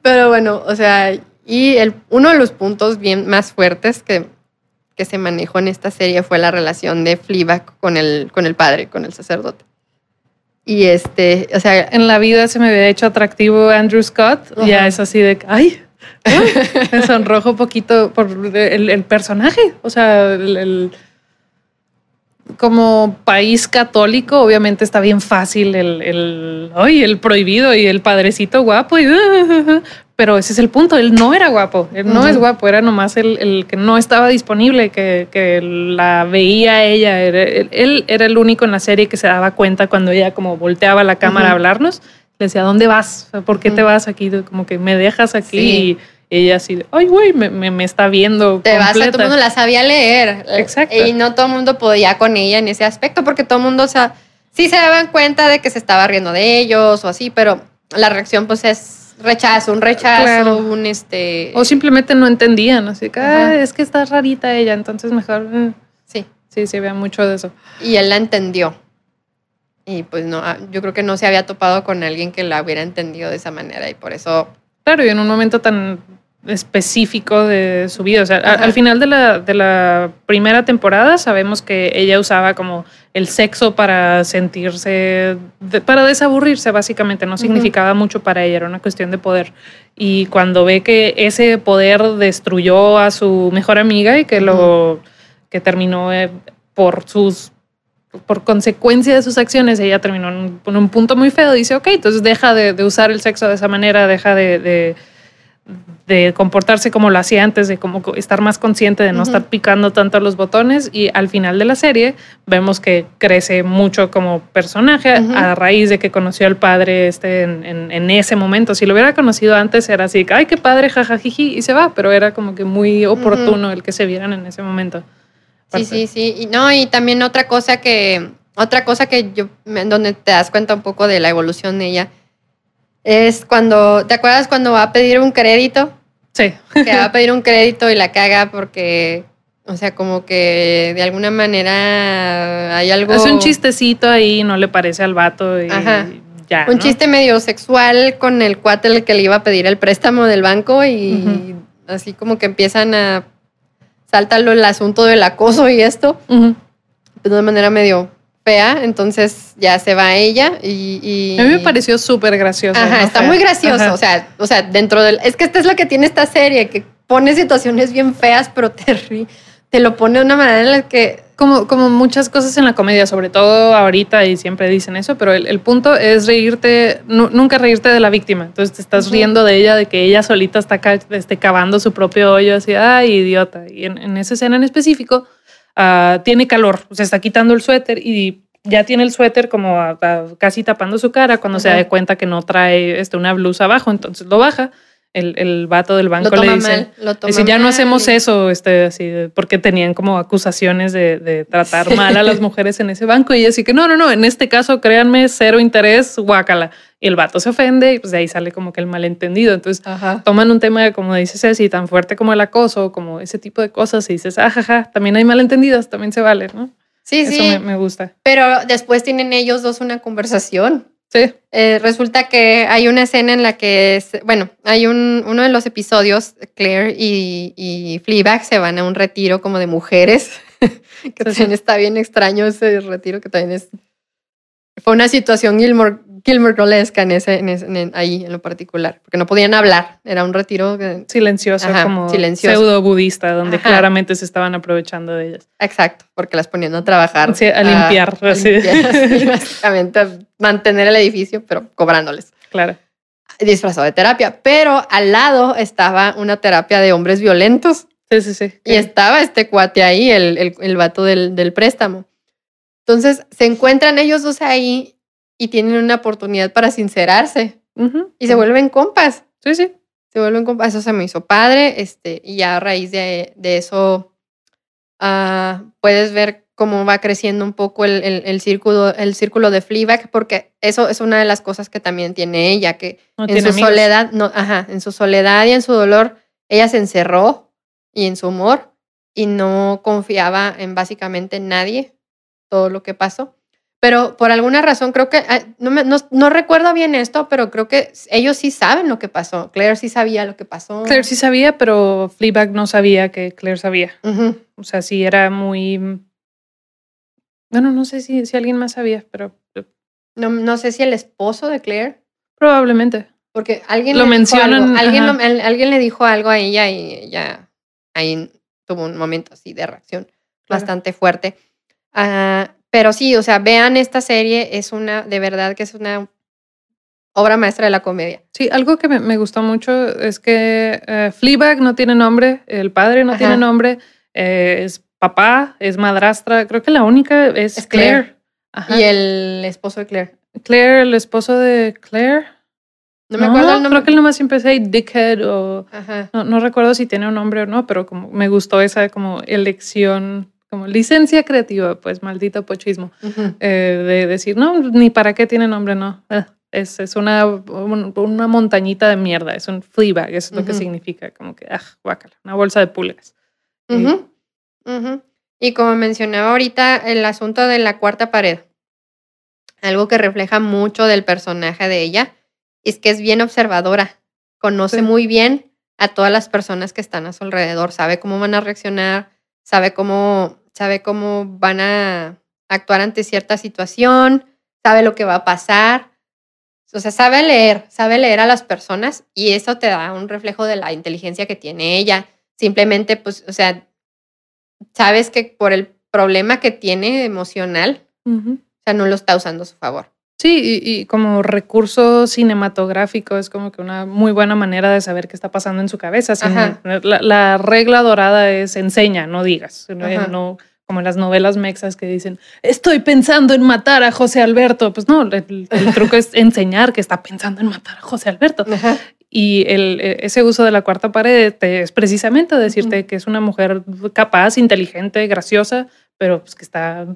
Pero bueno, o sea, y el, uno de los puntos bien más fuertes que, que se manejó en esta serie fue la relación de Fleabag con el, con el padre, con el sacerdote. Y este, o sea, En la vida se me había hecho atractivo Andrew Scott. Ajá. Ya es así de, ay, ay, me sonrojo poquito por el, el personaje. O sea, el, el- como país católico, obviamente está bien fácil el, el, ay, el prohibido y el padrecito guapo, y, pero ese es el punto, él no era guapo, él no es guapo, era nomás el, el, que no estaba disponible, que, que la veía ella, él, era el único en la serie que se daba cuenta cuando ella como volteaba la cámara a hablarnos, le decía, ¿dónde vas? ¿Por qué te vas aquí? Como que me dejas aquí y ella así, ay, güey, me, me, está viendo. Te vas a todo el mundo la sabía leer. Exacto. Y no todo el mundo podía con ella en ese aspecto, porque todo el mundo, o sea, sí se daban cuenta de que se estaba riendo de ellos o así, pero la reacción, pues, es rechazo, un rechazo, un este. O simplemente no entendían, así que ah, es que está rarita ella, entonces mejor. Mm". Sí. Sí, se ve mucho de eso. Y él la entendió. Y pues no, ah, yo creo que no se había topado con alguien que la hubiera entendido de esa manera y por eso. Claro, y en un momento tan específico de su vida. O sea, al final de la, de la, primera temporada sabemos que ella usaba como el sexo para sentirse, para desaburrirse básicamente. No significaba mucho para ella, era una cuestión de poder. Y cuando ve que ese poder destruyó a su mejor amiga y que lo que terminó eh, por sus por consecuencia de sus acciones, ella terminó en un, punto muy feo. Dice, ok, entonces deja de, usar el sexo de esa manera, deja de de comportarse como lo hacía antes, de como estar más consciente de no estar picando tanto los botones y al final de la serie vemos que crece mucho como personaje a raíz de que conoció al padre este en, ese momento. Si lo hubiera conocido antes era así, ay, qué padre, jajajiji, y se va, pero era como que muy oportuno el que se vieran en ese momento. Sí, sí, sí. Y no, y también otra cosa que, otra cosa que yo, donde te das cuenta un poco de la evolución de ella, es cuando, ¿te acuerdas cuando va a pedir un crédito? Sí. Que va a pedir un crédito y la caga porque, o sea, como que de alguna manera hay algo... Es un chistecito ahí, no le parece al vato y ya. Un chiste medio sexual con el cuate el que le iba a pedir el préstamo del banco y así como que empiezan a saltarlo el asunto del acoso y esto. De una manera medio fea, entonces ya se va ella y... A mí me pareció súper gracioso. Ajá, está muy gracioso, o sea, o sea, dentro del... Es que esta es lo que tiene esta serie, que pone situaciones bien feas, pero te, te lo pone de una manera en la que... Como, como muchas cosas en la comedia, sobre todo ahorita y siempre dicen eso, pero el, punto es reírte, nunca reírte de la víctima. Entonces te estás riendo de ella, de que ella solita está esté cavando su propio hoyo, así, ay, idiota. Y en, en esa escena en específico, Ah, tiene calor, se está quitando el suéter y ya tiene el suéter como casi tapando su cara cuando se da cuenta que no trae este, una blusa abajo, entonces lo baja. El, el vato del banco le dice, dice ya no hacemos eso, este, así, porque tenían como acusaciones de, de tratar mal a las mujeres en ese banco. Y así que no, no, no, en este caso, créanme, cero interés, guácala. Y el vato se ofende y pues de ahí sale como que el malentendido. Entonces toman un tema, como dices así, tan fuerte como el acoso, como ese tipo de cosas y dices, ajaja, ah, también hay malentendidos, también se vale, ¿no? Sí, Eso sí. Me, me, gusta. Pero después tienen ellos dos una conversación Sí. Eh, resulta que hay una escena en la que, bueno, hay un, uno de los episodios, Claire y, y Fleabag se van a un retiro como de mujeres, que también está bien extraño ese retiro, que también es... Fue una situación Gilmore, Gilmore Girlesca en ese, en ahí en lo particular, porque no podían hablar, era un retiro silencioso, como pseudo budista, donde claramente se estaban aprovechando de ellas. Exacto, porque las ponían a trabajar. Sí, a limpiar. A, básicamente mantener el edificio, pero cobrándoles. Claro. Disfrazado de terapia, pero al lado estaba una terapia de hombres violentos. Sí, sí, sí. Y estaba este cuate ahí, el, el, el vato del, del préstamo. Entonces se encuentran ellos dos ahí y tienen una oportunidad para sincerarse y se vuelven compas. Sí, sí. Se vuelven compas. Eso se me hizo padre. Este, y ya a raíz de, de eso uh, puedes ver cómo va creciendo un poco el, el, círculo, el círculo de Fleabag, porque eso es una de las cosas que también tiene ella, que en su soledad, no, ajá, en su soledad y en su dolor, ella se encerró y en su humor y no confiaba en básicamente nadie, todo lo que pasó. Pero por alguna razón creo que, ah, no, no, no, recuerdo bien esto, pero creo que ellos sí saben lo que pasó. Claire sí sabía lo que pasó. Claire sí sabía, pero Fleabag no sabía que Claire sabía. O sea, sí era muy... Bueno, no sé si, si alguien más sabía, pero... No, no sé si el esposo de Claire. Probablemente. Porque alguien lo mencionan. Alguien, alguien le dijo algo a ella y ella ahí tuvo un momento así de reacción bastante fuerte. Ah, pero sí, o sea, vean esta serie, es una, de verdad que es una obra maestra de la comedia. Sí, algo que me, me gustó mucho es que eh, Fleabag no tiene nombre, el padre no Ajá. tiene nombre, eh, es papá, es madrastra, creo que la única es, Es Claire. Claire. Ajá. Y el esposo de Claire. Claire, el esposo de Claire. No me acuerdo el nombre. Creo que nomás siempre dice Dickhead o Ajá. no, no recuerdo si tiene un nombre o no, pero como me gustó esa como elección, como licencia creativa, pues maldito pochismo, eh, de decir, no, ni para qué tiene nombre, no. Eh, Es, es una, un- una montañita de mierda, es un Fleabag, eso es lo que significa, como que, ah, guácala, una bolsa de pulgas. Y como mencionaba ahorita, el asunto de la cuarta pared, algo que refleja mucho del personaje de ella, es que es bien observadora, conoce Sí. muy bien a todas las personas que están a su alrededor, sabe cómo van a reaccionar, sabe cómo, sabe cómo van a actuar ante cierta situación, sabe lo que va a pasar. O sea, sabe leer, sabe leer a las personas y eso te da un reflejo de la inteligencia que tiene ella. Simplemente, pues, o sea, sabes que por el problema que tiene emocional, o sea, no lo está usando a su favor. Sí, y, y como recurso cinematográfico es como que una muy buena manera de saber qué está pasando en su cabeza. la, la regla dorada es enseña, no digas. No, Ajá. no- como en las novelas mexas que dicen, estoy pensando en matar a José Alberto. Pues no, el, el truco es enseñar que está pensando en matar a José Alberto. Ajá. Y el, eh, ese uso de la cuarta pared es precisamente decirte que es una mujer capaz, inteligente, graciosa, pero pues que está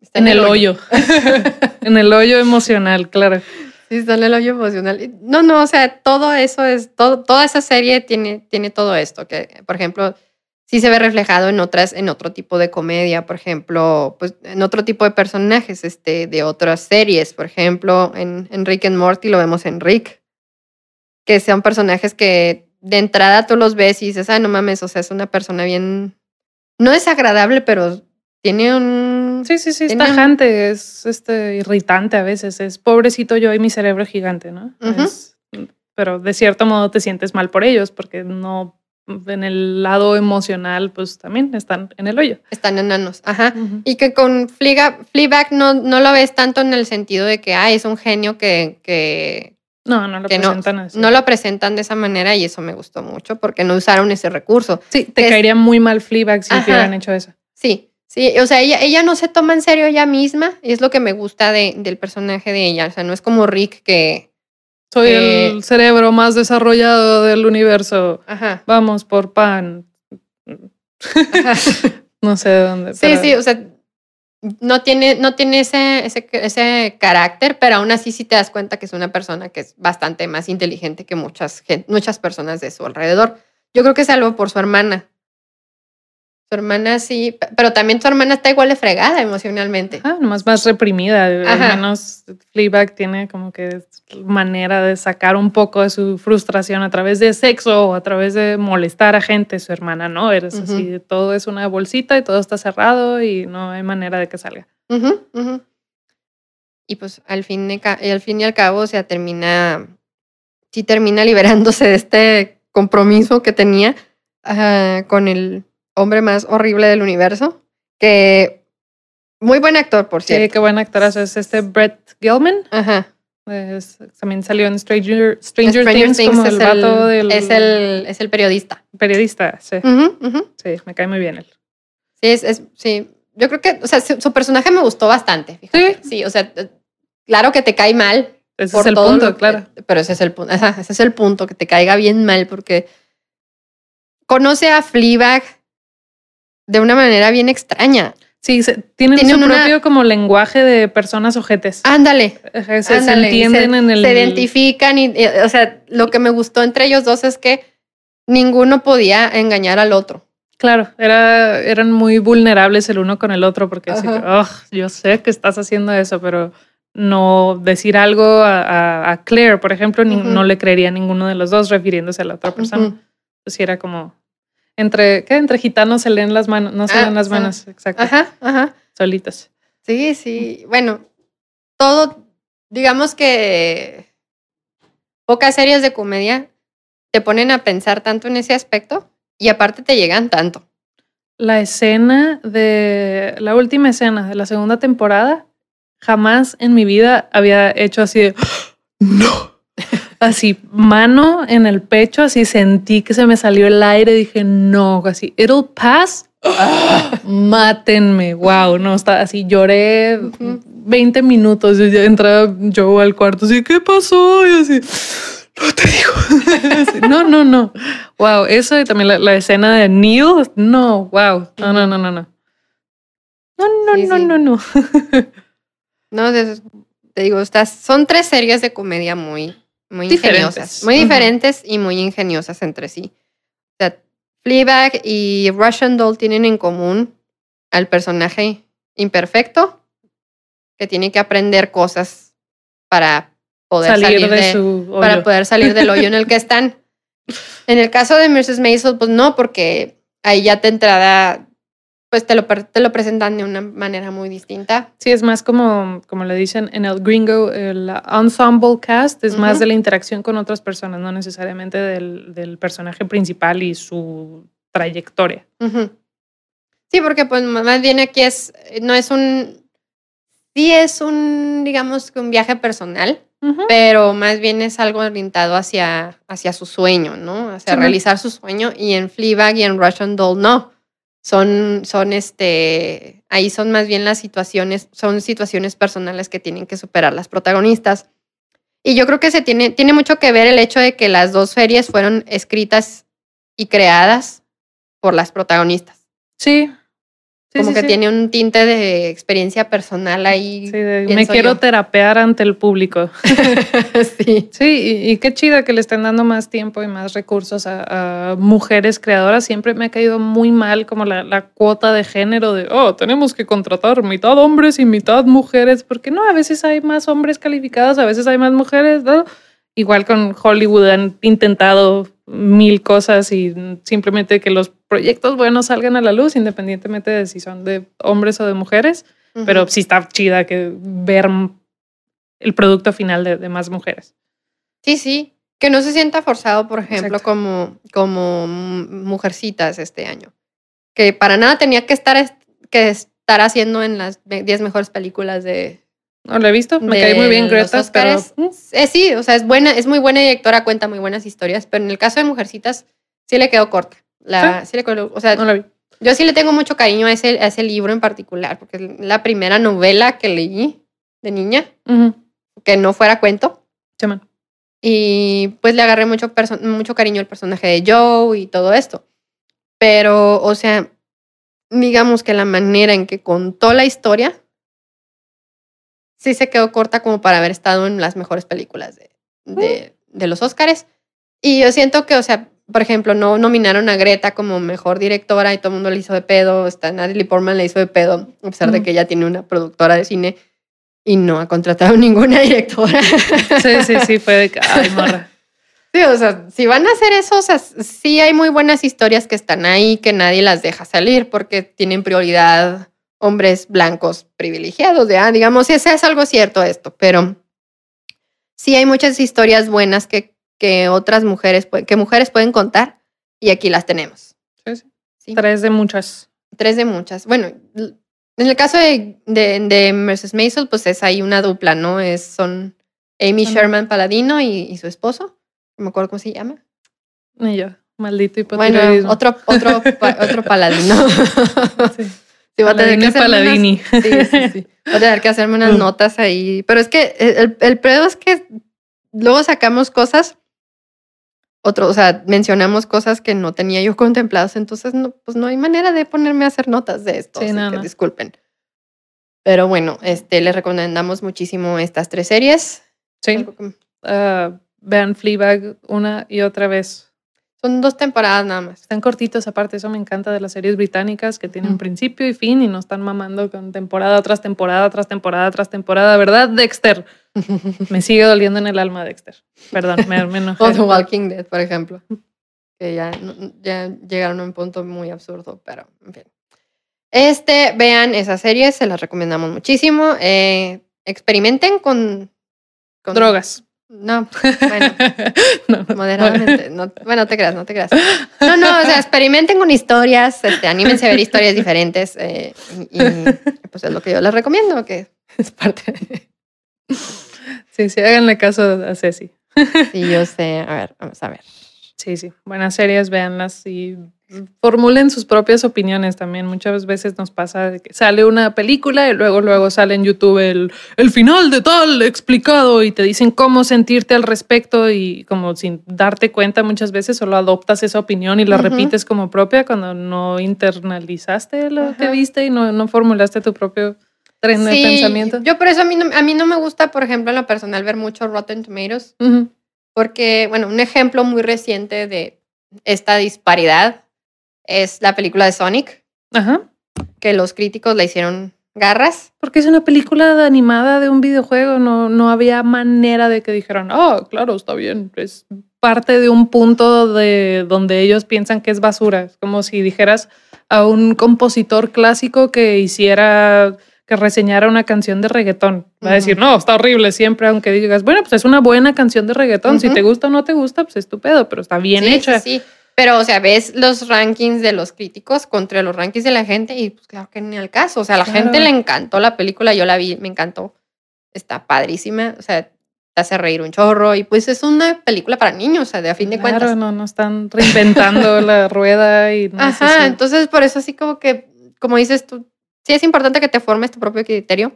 Está en el hoyo. en el hoyo emocional, claro. Sí, está en el hoyo emocional. No, no, o sea, todo eso es, todo, toda esa serie tiene, tiene todo esto, que, por ejemplo, sí se ve reflejado en otras, en otro tipo de comedia, por ejemplo, pues en otro tipo de personajes, este, de otras series, por ejemplo, en, en Rick and Morty lo vemos en Rick, que son personajes que de entrada tú los ves y dices, ah, no mames, o sea, es una persona bien, no desagradable, pero tiene un... Sí, sí, sí, es tajante, es este, irritante a veces, es pobrecito yo y mi cerebro gigante, ¿no? Ujú. Es- pero de cierto modo te sientes mal por ellos porque no, en el lado emocional, pues también están en el hoyo. Están enanos, ajá. Y que con Fleabag, Fleabag no, no lo ves tanto en el sentido de que ah, es un genio que, que No, no lo Que no- presentan así. no lo presentan de esa manera y eso me gustó mucho porque no usaron ese recurso. sí, te es- caería muy mal Fleabag si Ajá. hubieran hecho eso. Sí, sí, o sea, ella, ella no se toma en serio ella misma y es lo que me gusta de, del personaje de ella. O sea, no es como Rick que, Soy Eh, el cerebro más desarrollado del universo. ajá, Vamos por pan. ajá. No sé de dónde. Sí, pero- sí, o sea, no tiene, no tiene ese, ese, ese carácter, pero aún así sí te das cuenta que es una persona que es bastante más inteligente que muchas, muchas personas de su alrededor. Yo creo que es algo por su hermana. Su hermana sí, pe- pero también su hermana está igual de fregada emocionalmente. Ah, nomás más reprimida. Ajá. Al menos Fleabag tiene como que manera de sacar un poco de su frustración a través de sexo o a través de molestar a gente. Su hermana no, eres así, todo es una bolsita y todo está cerrado y no hay manera de que salga. Ujú. Y pues al fin, y al fin y al cabo, o sea, termina, sí termina liberándose de este compromiso que tenía ah, con el hombre más horrible del universo, que muy buen actor, por Sí, cierto. qué buen actorazo es este Brett Gilman. Ajá. Es- también salió en Stranger, Stranger, Stranger Things, Things como es el vato del es el, es el periodista. periodista. Sí, sí, me cae muy bien él. Sí, es, es- sí. Yo creo que, o sea, su, su personaje me gustó bastante. fíjate. Sí, o sea, eh, claro que te cae mal, Ese por es el todo punto, que- claro. Pero ese es el punto, ese es el punto, que te caiga bien mal, porque conoce a Fleabag de una manera bien extraña. Sí, se- tienen Tienen su una- propio como lenguaje de personas ojetes. Ándale, se, entienden se, en el. se identifican y, o sea, lo que me gustó entre ellos dos es que ninguno podía engañar al otro. Claro, era, eran muy vulnerables el uno con el otro porque así que, Ajá. "Ugh, yo sé que estás haciendo eso, pero no decir algo a, a- a Claire, por ejemplo, ni- no le creería a ninguno de los dos refiriéndose a la otra persona. Pues sí, era como entre ¿qué? entre gitanos se leen las manos, no se Ah, leen las sí. manos, exacto, Ajá, ajá. solitas. Sí, sí. Bueno, todo, digamos que pocas series de comedia te ponen a pensar tanto en ese aspecto y aparte te llegan tanto. la escena de la última escena de la segunda temporada, jamás en mi vida había hecho así de no. Así, mano en el pecho, así sentí que se me salió el aire, dije, no, así, it'll pass. mátenme, wow, no, está así, lloré 20 minutos y ya entraba yo al cuarto, así, ¿qué pasó? Y así, no te digo. no, no, no. Wow, eso y también la, escena de Neil, no, wow, no, no, no, no, no. No, no, no, no, no. no, te digo, estas son tres series de comedia muy, muy ingeniosas, muy diferentes y muy ingeniosas entre sí. O sea, Fleabag y Russian Doll tienen en común al personaje imperfecto que tiene que aprender cosas para poder salir, de, su para poder salir del hoyo en el que están. En el caso de Mrs. Maisel, pues no, porque ahí ya te entrada, pues te lo, te lo presentan de una manera muy distinta. Sí, es más como, como le dicen en el gringo, el ensemble cast, es más de la interacción con otras personas, no necesariamente del, del personaje principal y su trayectoria. Sí, porque pues más bien aquí es, no es un, sí es un, digamos, un viaje personal, pero más bien es algo orientado hacia, hacia su sueño, ¿no? Hacia realizar su sueño. Y en Fleabag y en Russian Doll no. Son, son este, ahí son más bien las situaciones, son situaciones personales que tienen que superar las protagonistas. Y yo creo que se tiene, tiene mucho que ver el hecho de que las dos series fueron escritas y creadas por las protagonistas. Sí, como que tiene un tinte de experiencia personal ahí. me quiero terapear ante el público. sí. Sí, y, qué chido que le estén dando más tiempo y más recursos a, mujeres creadoras. Siempre me ha caído muy mal como la, cuota de género de, oh, tenemos que contratar mitad hombres y mitad mujeres, porque no, a veces hay más hombres calificados, a veces hay más mujeres, ¿no? Igual con Hollywood han intentado mil cosas y simplemente que los proyectos buenos salgan a la luz, independientemente de si son de hombres o de mujeres. Pero sí está chida que ver el producto final de, más mujeres. Sí, sí. Que no se sienta forzado, por ejemplo, como, como mujercitas este año. Que para nada tenía que estar, que estar haciendo en las 10 mejores películas de, no lo he visto, me cae muy bien Greta, pero... Eh, sí, o sea, es buena, es muy buena directora, cuenta muy buenas historias, pero en el caso de Mujercitas sí le quedó corta. La, ¿Sí? le quedó, o sea, no la vi. Yo sí le tengo mucho cariño a ese, a ese libro en particular, porque es la primera novela que leí de niña, que no fuera cuento. Sí, y pues le agarré mucho, mucho cariño al personaje de Joe y todo esto. Pero, o sea, digamos que la manera en que contó la historia sí se quedó corta como para haber estado en las mejores películas de, de, de los Oscars. Y yo siento que, o sea, por ejemplo, no nominaron a Greta como mejor directora y todo el mundo le hizo de pedo. Está Natalie Portman le hizo de pedo, a pesar de que ella tiene una productora de cine y no ha contratado ninguna directora. Sí, sí, sí, fue de ay, morra. Sí, o sea, si van a hacer eso, o sea, sí hay muy buenas historias que están ahí que nadie las deja salir porque tienen prioridad hombres blancos privilegiados, ah, digamos, ese es algo cierto esto, pero sí hay muchas historias buenas que, que otras mujeres, que mujeres pueden contar y aquí las tenemos. Sí, Tres de muchas. Tres de muchas. Bueno, en el caso de, de, de Mrs. Maisel, pues es ahí una dupla, ¿no? Es, son Amy Sherman Paladino y, su esposo, no me acuerdo cómo se llama. Y yo, maldito Bueno, otro, otro, otro paladino. Sí. Sí, va a tener que hacerme unas, sí, sí, sí. Va a tener que hacerme unas mm. notas ahí. Pero es que el, el pedo es que luego sacamos cosas, otro, o sea, mencionamos cosas que no tenía yo contempladas, entonces no, pues no hay manera de ponerme a hacer notas de esto. Sí, que disculpen. Pero bueno, este, les recomendamos muchísimo estas tres series. Sí. Uh, vean Fleabag una y otra vez. Son dos temporadas nada más. Están cortitos, aparte, eso me encanta de las series británicas que tienen principio y fin y no están mamando con temporada tras temporada, tras temporada, tras temporada, ¿verdad, Dexter? me sigue doliendo en el alma, Dexter. Perdón, me, me enojé. o The Walking Dead, por ejemplo. Que ya, ya llegaron a un punto muy absurdo, pero en fin. Este, vean esas series, se las recomendamos muchísimo. Eh, experimenten con, con drogas No, bueno, moderadamente. No, bueno, te creas, no te creas. No, no, o sea, experimenten con historias, este, anímense a ver historias diferentes. Eh, y, pues es lo que yo les recomiendo, que es parte de... Sí, sí, háganle caso a Ceci. Sí, yo sé. A ver, vamos a ver. Sí, sí. Buenas series, véanlas y formulen sus propias opiniones también. Muchas veces nos pasa que sale una película y luego, luego sale en YouTube el, el final de tal explicado y te dicen cómo sentirte al respecto y como sin darte cuenta muchas veces solo adoptas esa opinión y la repites como propia cuando no internalizaste lo que viste y no, no formulaste tu propio tren de pensamiento. Yo por eso a mí, no, a mí no me gusta, por ejemplo, en lo personal ver mucho Rotten Tomatoes, porque, bueno, un ejemplo muy reciente de esta disparidad es la película de Sonic, Ajá. que los críticos le hicieron garras. Porque es una película animada de un videojuego, no, no había manera de que dijeran, oh, claro, está bien, es parte de un punto de donde ellos piensan que es basura. Es como si dijeras a un compositor clásico que hiciera que reseñara una canción de reggaetón. Va a decir, no, está horrible siempre, aunque digas, bueno, pues es una buena canción de reggaetón. Si te gusta o no te gusta, pues es tu pedo, pero está bien hecha. Sí, sí. Pero, o sea, ves los rankings de los críticos contra los rankings de la gente y pues claro que ni al caso. O sea, a la gente le encantó la película, yo la vi, me encantó. Está padrísima, o sea, te hace reír un chorro y pues es una película para niños, o sea, de a fin de cuentas. Claro, no, no están reinventando la rueda y no Ajá, entonces por eso así como que, como dices tú, sí es importante que te formes tu propio criterio.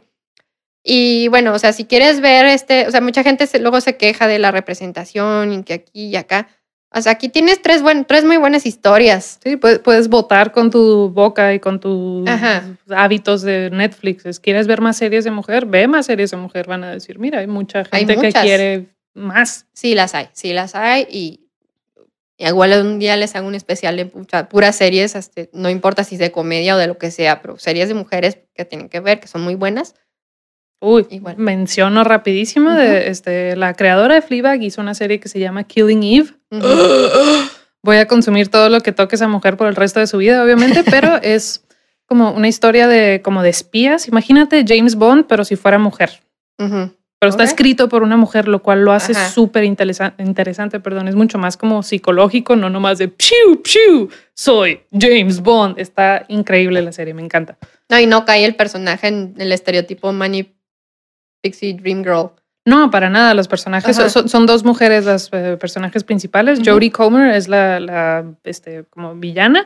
Y bueno, o sea, si quieres ver este, o sea, mucha gente luego se queja de la representación y que aquí y acá. O sea, aquí tienes tres, buen, tres muy buenas historias. Sí, puedes, puedes votar con tu boca y con tus hábitos de Netflix. ¿Quieres ver más series de mujer? Ve más series de mujer. Van a decir, mira, hay mucha gente que quiere más. Sí, las hay, sí, las hay. Y, igual un día les hago un especial de puras series, este, no importa si es de comedia o de lo que sea, pero series de mujeres que tienen que ver, que son muy buenas. Uy, Igual. menciono rapidísimo, de, este, la creadora de Fleabag hizo una serie que se llama Killing Eve. Voy a consumir todo lo que toque esa mujer por el resto de su vida, obviamente, pero es como una historia de, como de espías. Imagínate James Bond, pero si fuera mujer. Pero está escrito por una mujer, lo cual lo hace súper interesante, perdón. Es mucho más como psicológico, no nomás de piu, piu, soy James Bond. Está increíble la serie, me encanta. No, y no cae el personaje en el estereotipo Money Pixie Dream Girl. No, para nada. Los personajes son, dos mujeres, las eh, personajes principales. Jodie Comer es la, la este, como villana.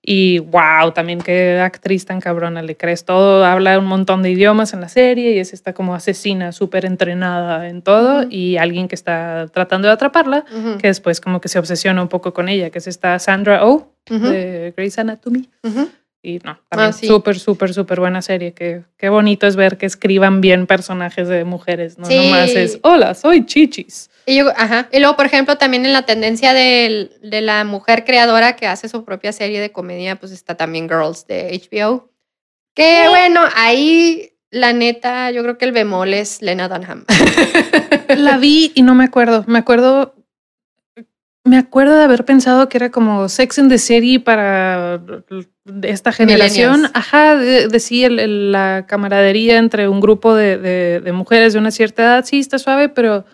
Y wow, también qué actriz tan cabrona le crees. Todo habla un montón de idiomas en la serie y es esta como asesina súper entrenada en todo. Y alguien que está tratando de atraparla, que después como que se obsesiona un poco con ella, que es esta Sandra Oh de Grey's Anatomy. Y no, también ah, súper, súper, súper buena serie. Qué, qué bonito es ver que escriban bien personajes de mujeres, no nomás es, hola, soy Chichis. Y, ajá. y luego, por ejemplo, también en la tendencia de, de, la mujer creadora que hace su propia serie de comedia, pues está también Girls de HBO. Que bueno, ahí la neta, yo creo que el bemol es Lena Dunham. la vi y no me acuerdo. Me acuerdo me acuerdo de haber pensado que era como Sex and the City para esta generación. Ajá, decía de, la camaradería entre un grupo de, mujeres de una cierta edad. Sí, está suave, pero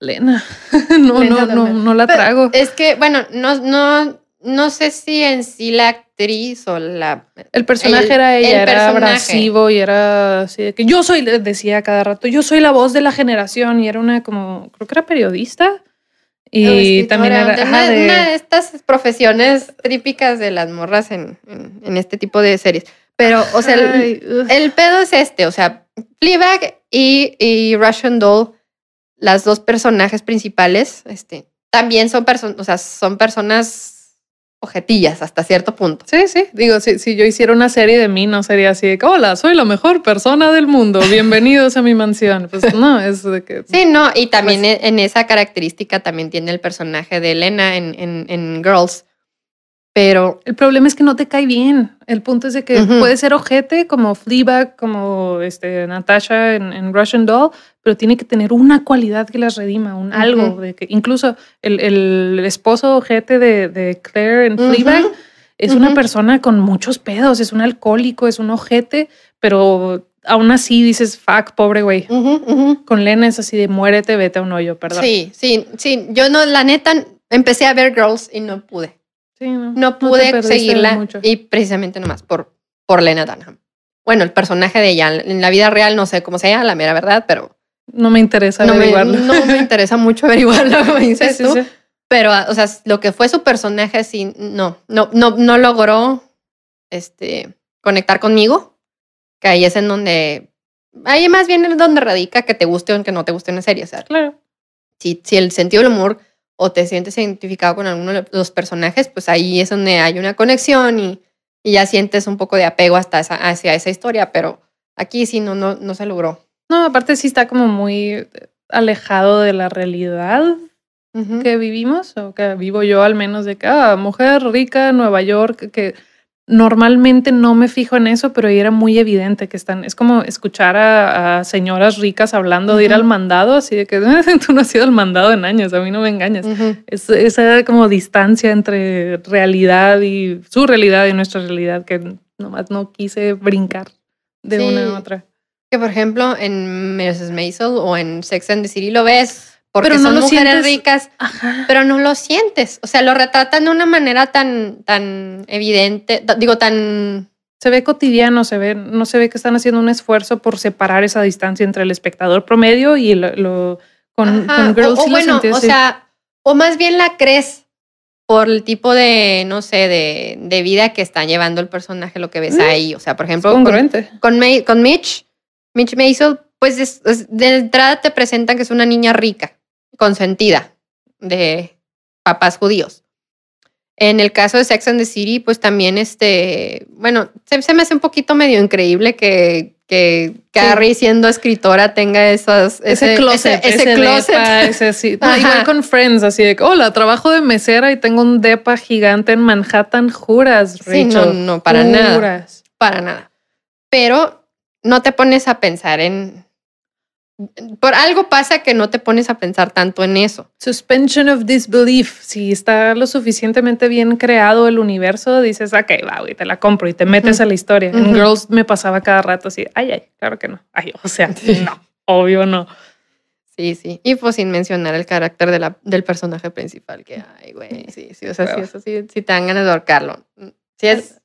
Lena, no, no, no, no la trago. es que, bueno, no, no, no sé si en sí la actriz o la... El personaje era ella, era abrasivo y era así de que yo soy, decía cada rato, yo soy la voz de la generación y era una como, creo que era periodista y también era de una, de... estas profesiones típicas de las morras en, en, este tipo de series. Pero, o sea, el, pedo es este, o sea, Fleabag y, y Russian Doll, las dos personajes principales, este, también son personas, o sea, son personas ojetillas hasta cierto punto. Sí, sí. Digo, si, si, yo hiciera una serie de mí, no sería así de que, hola, soy la mejor persona del mundo, bienvenidos a mi mansión. Pues no, es de que... Sí, no, y también pues en esa característica también tiene el personaje de Elena en, en, en Girls, pero el problema es que no te cae bien. El punto es de que puede ser ojete como Fleabag, como este, Natasha en, Russian Doll, pero tiene que tener una cualidad que las redima, un algo. De que incluso el, el esposo ojete de, de Claire en Fleabag es una persona con muchos pedos, es un alcohólico, es un ojete, pero aún así dices, fuck, pobre güey. Con Lena es así de muérete, vete a un hoyo, perdón. Sí, sí, sí. Yo no, la neta, empecé a ver Girls y no pude. Sí, no, No pude de seguirla y precisamente nomás por, por Lena Dunham. Bueno, el personaje de ella, en la vida real no sé cómo sea, la mera verdad, pero No me interesa no me, averiguarlo. no me interesa mucho averiguarlo, como dices sí, tú. sí. Pero, o sea, lo que fue su personaje, sí, no, no, no, no logró este, conectar conmigo. Que ahí es en donde, ahí más bien es donde radica que te guste o que no te guste una serie. O sea, Claro. si, si el sentido del humor o te sientes identificado con alguno de los personajes, pues ahí es donde hay una conexión y, y ya sientes un poco de apego hasta esa, hacia esa historia. Pero aquí sí, no, no, no se logró. No, aparte sí está como muy alejado de la realidad que vivimos, o que vivo yo al menos, de que, ah, mujer rica, Nueva York, que normalmente no me fijo en eso, pero era muy evidente que están, es como escuchar a, a señoras ricas hablando de ir al mandado, así de que tú no has ido al mandado en años, a mí no me engañas. Es, esa como distancia entre realidad y su realidad y nuestra realidad que nomás no quise brincar de Sí. una a otra. Que por ejemplo en Mrs. Maisel o en Sex and the City lo ves porque Pero no son lo mujeres sientes- ricas, Ajá. pero no lo sientes. O sea, lo retratan de una manera tan, tan evidente, digo, tan... Se ve cotidiano, se ve, no se ve que están haciendo un esfuerzo por separar esa distancia entre el espectador promedio y lo, lo- con, con Girls o, o bueno, o sea, o más bien la crees por el tipo de, no sé, de, de vida que está llevando el personaje, lo que ves Mm. ahí. O sea, por ejemplo, con, con, con Mitch, Mitch Maisel, pues es- es- de entrada te presentan que es una niña rica, consentida, de papás judíos. En el caso de Sex and the City, pues también, este, bueno, se, se me hace un poquito medio increíble que, que Carrie, siendo escritora, tenga esos, Ese, closet, ese, ese closet. depa, ese sí. No, igual con Friends, así de que, hola, trabajo de mesera y tengo un depa gigante en Manhattan, juras, Sí, Rachel. no, no, para nada. Juras. para nada. Pero no te pones a pensar en... Por algo pasa que no te pones a pensar tanto en eso. Suspension of disbelief. Si está lo suficientemente bien creado el universo, dices, ok, va, güey, te la compro y te metes a la historia. En. Girls me pasaba cada rato así, ay, ay, claro que no. Ay, o sea, no, obvio no. Sí, sí. Y pues sin mencionar el carácter de la, del personaje principal, que, ay, güey, sí, sí, o sea, sí, eso sí, sí te dan ganas de ahorcarlo. Sí, es,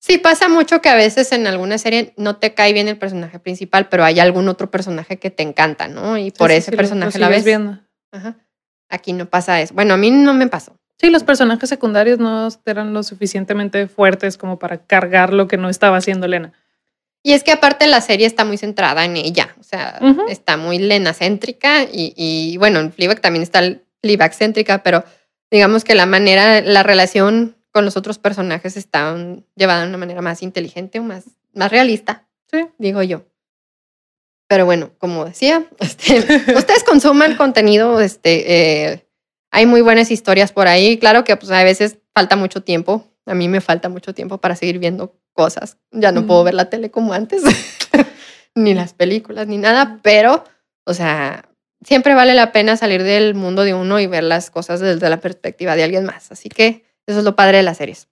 sí pasa mucho que a veces en alguna serie no te cae bien el personaje principal, pero hay algún otro personaje que te encanta, ¿no? Y por Sí, ese sí, personaje lo la ves. viendo. Ajá. Aquí no pasa eso. Bueno, a mí no me pasó. Sí, los personajes secundarios no eran lo suficientemente fuertes como para cargar lo que no estaba haciendo Lena. Y es que aparte la serie está muy centrada en ella, o sea, está muy lenacéntrica y, y bueno, en Fleabag también está Fleabag céntrica, pero digamos que la manera, la relación con los otros personajes está mm, llevada de una manera más inteligente o más, más realista, Sí. digo yo. Pero bueno, como decía, este, ustedes consuman contenido, este, eh, hay muy buenas historias por ahí. Claro que pues, a veces falta mucho tiempo. A mí me falta mucho tiempo para seguir viendo cosas. Ya no puedo ver la tele como antes, ni las películas, ni nada, pero, o sea, siempre vale la pena salir del mundo de uno y ver las cosas desde la perspectiva de alguien más. Así que eso es lo padre de las series.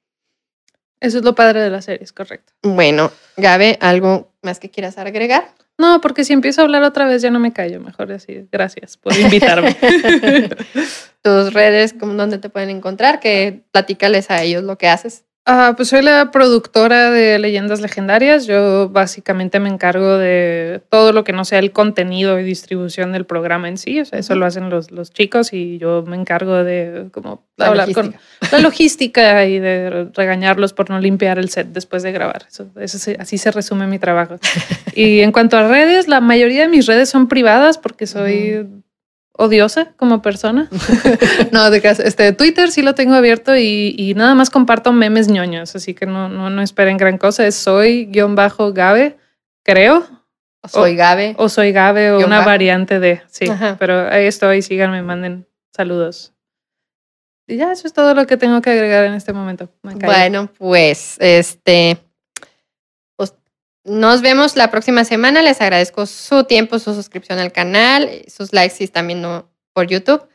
Eso es lo padre de la serie, es correcto. Bueno, Gabe, ¿algo más que quieras agregar? No, porque si empiezo a hablar otra vez ya no me callo. Mejor así. Gracias por invitarme. Tus redes, ¿cómo- ¿dónde te pueden encontrar? Que platícales a ellos lo que haces. Ah, pues soy la productora de Leyendas Legendarias. Yo básicamente me encargo de todo lo que no sea el contenido y distribución del programa en sí. O sea, eso Ujú. lo hacen los, los chicos y yo me encargo de como La hablar logística. con la logística y de regañarlos por no limpiar el set después de grabar. Eso, eso así se resume mi trabajo. y en cuanto a redes, la mayoría de mis redes son privadas porque soy odiosa como persona. no, de caso, este Twitter sí lo tengo abierto y, y nada más comparto memes ñoños, así que no, no, no esperen gran cosa. Es soy guion bajo Gabe, creo, Soy Gabe. o soy Gabe o una bajo. variante de, sí, Ajá. pero ahí estoy, síganme, manden saludos. Y ya, eso es todo lo que tengo que agregar en este momento. Bueno, pues este nos vemos la próxima semana. Les agradezco su tiempo, su suscripción al canal, sus likes si están viendo por YouTube,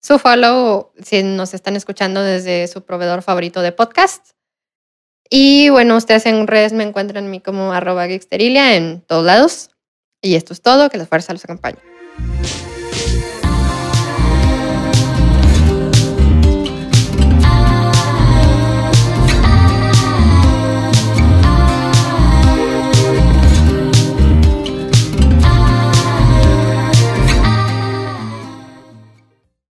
su follow si nos están escuchando desde su proveedor favorito de podcast. Y bueno, ustedes en redes me encuentran a mí como arroba geeksterilia en todos lados. Y esto es todo, que la fuerza los acompañe.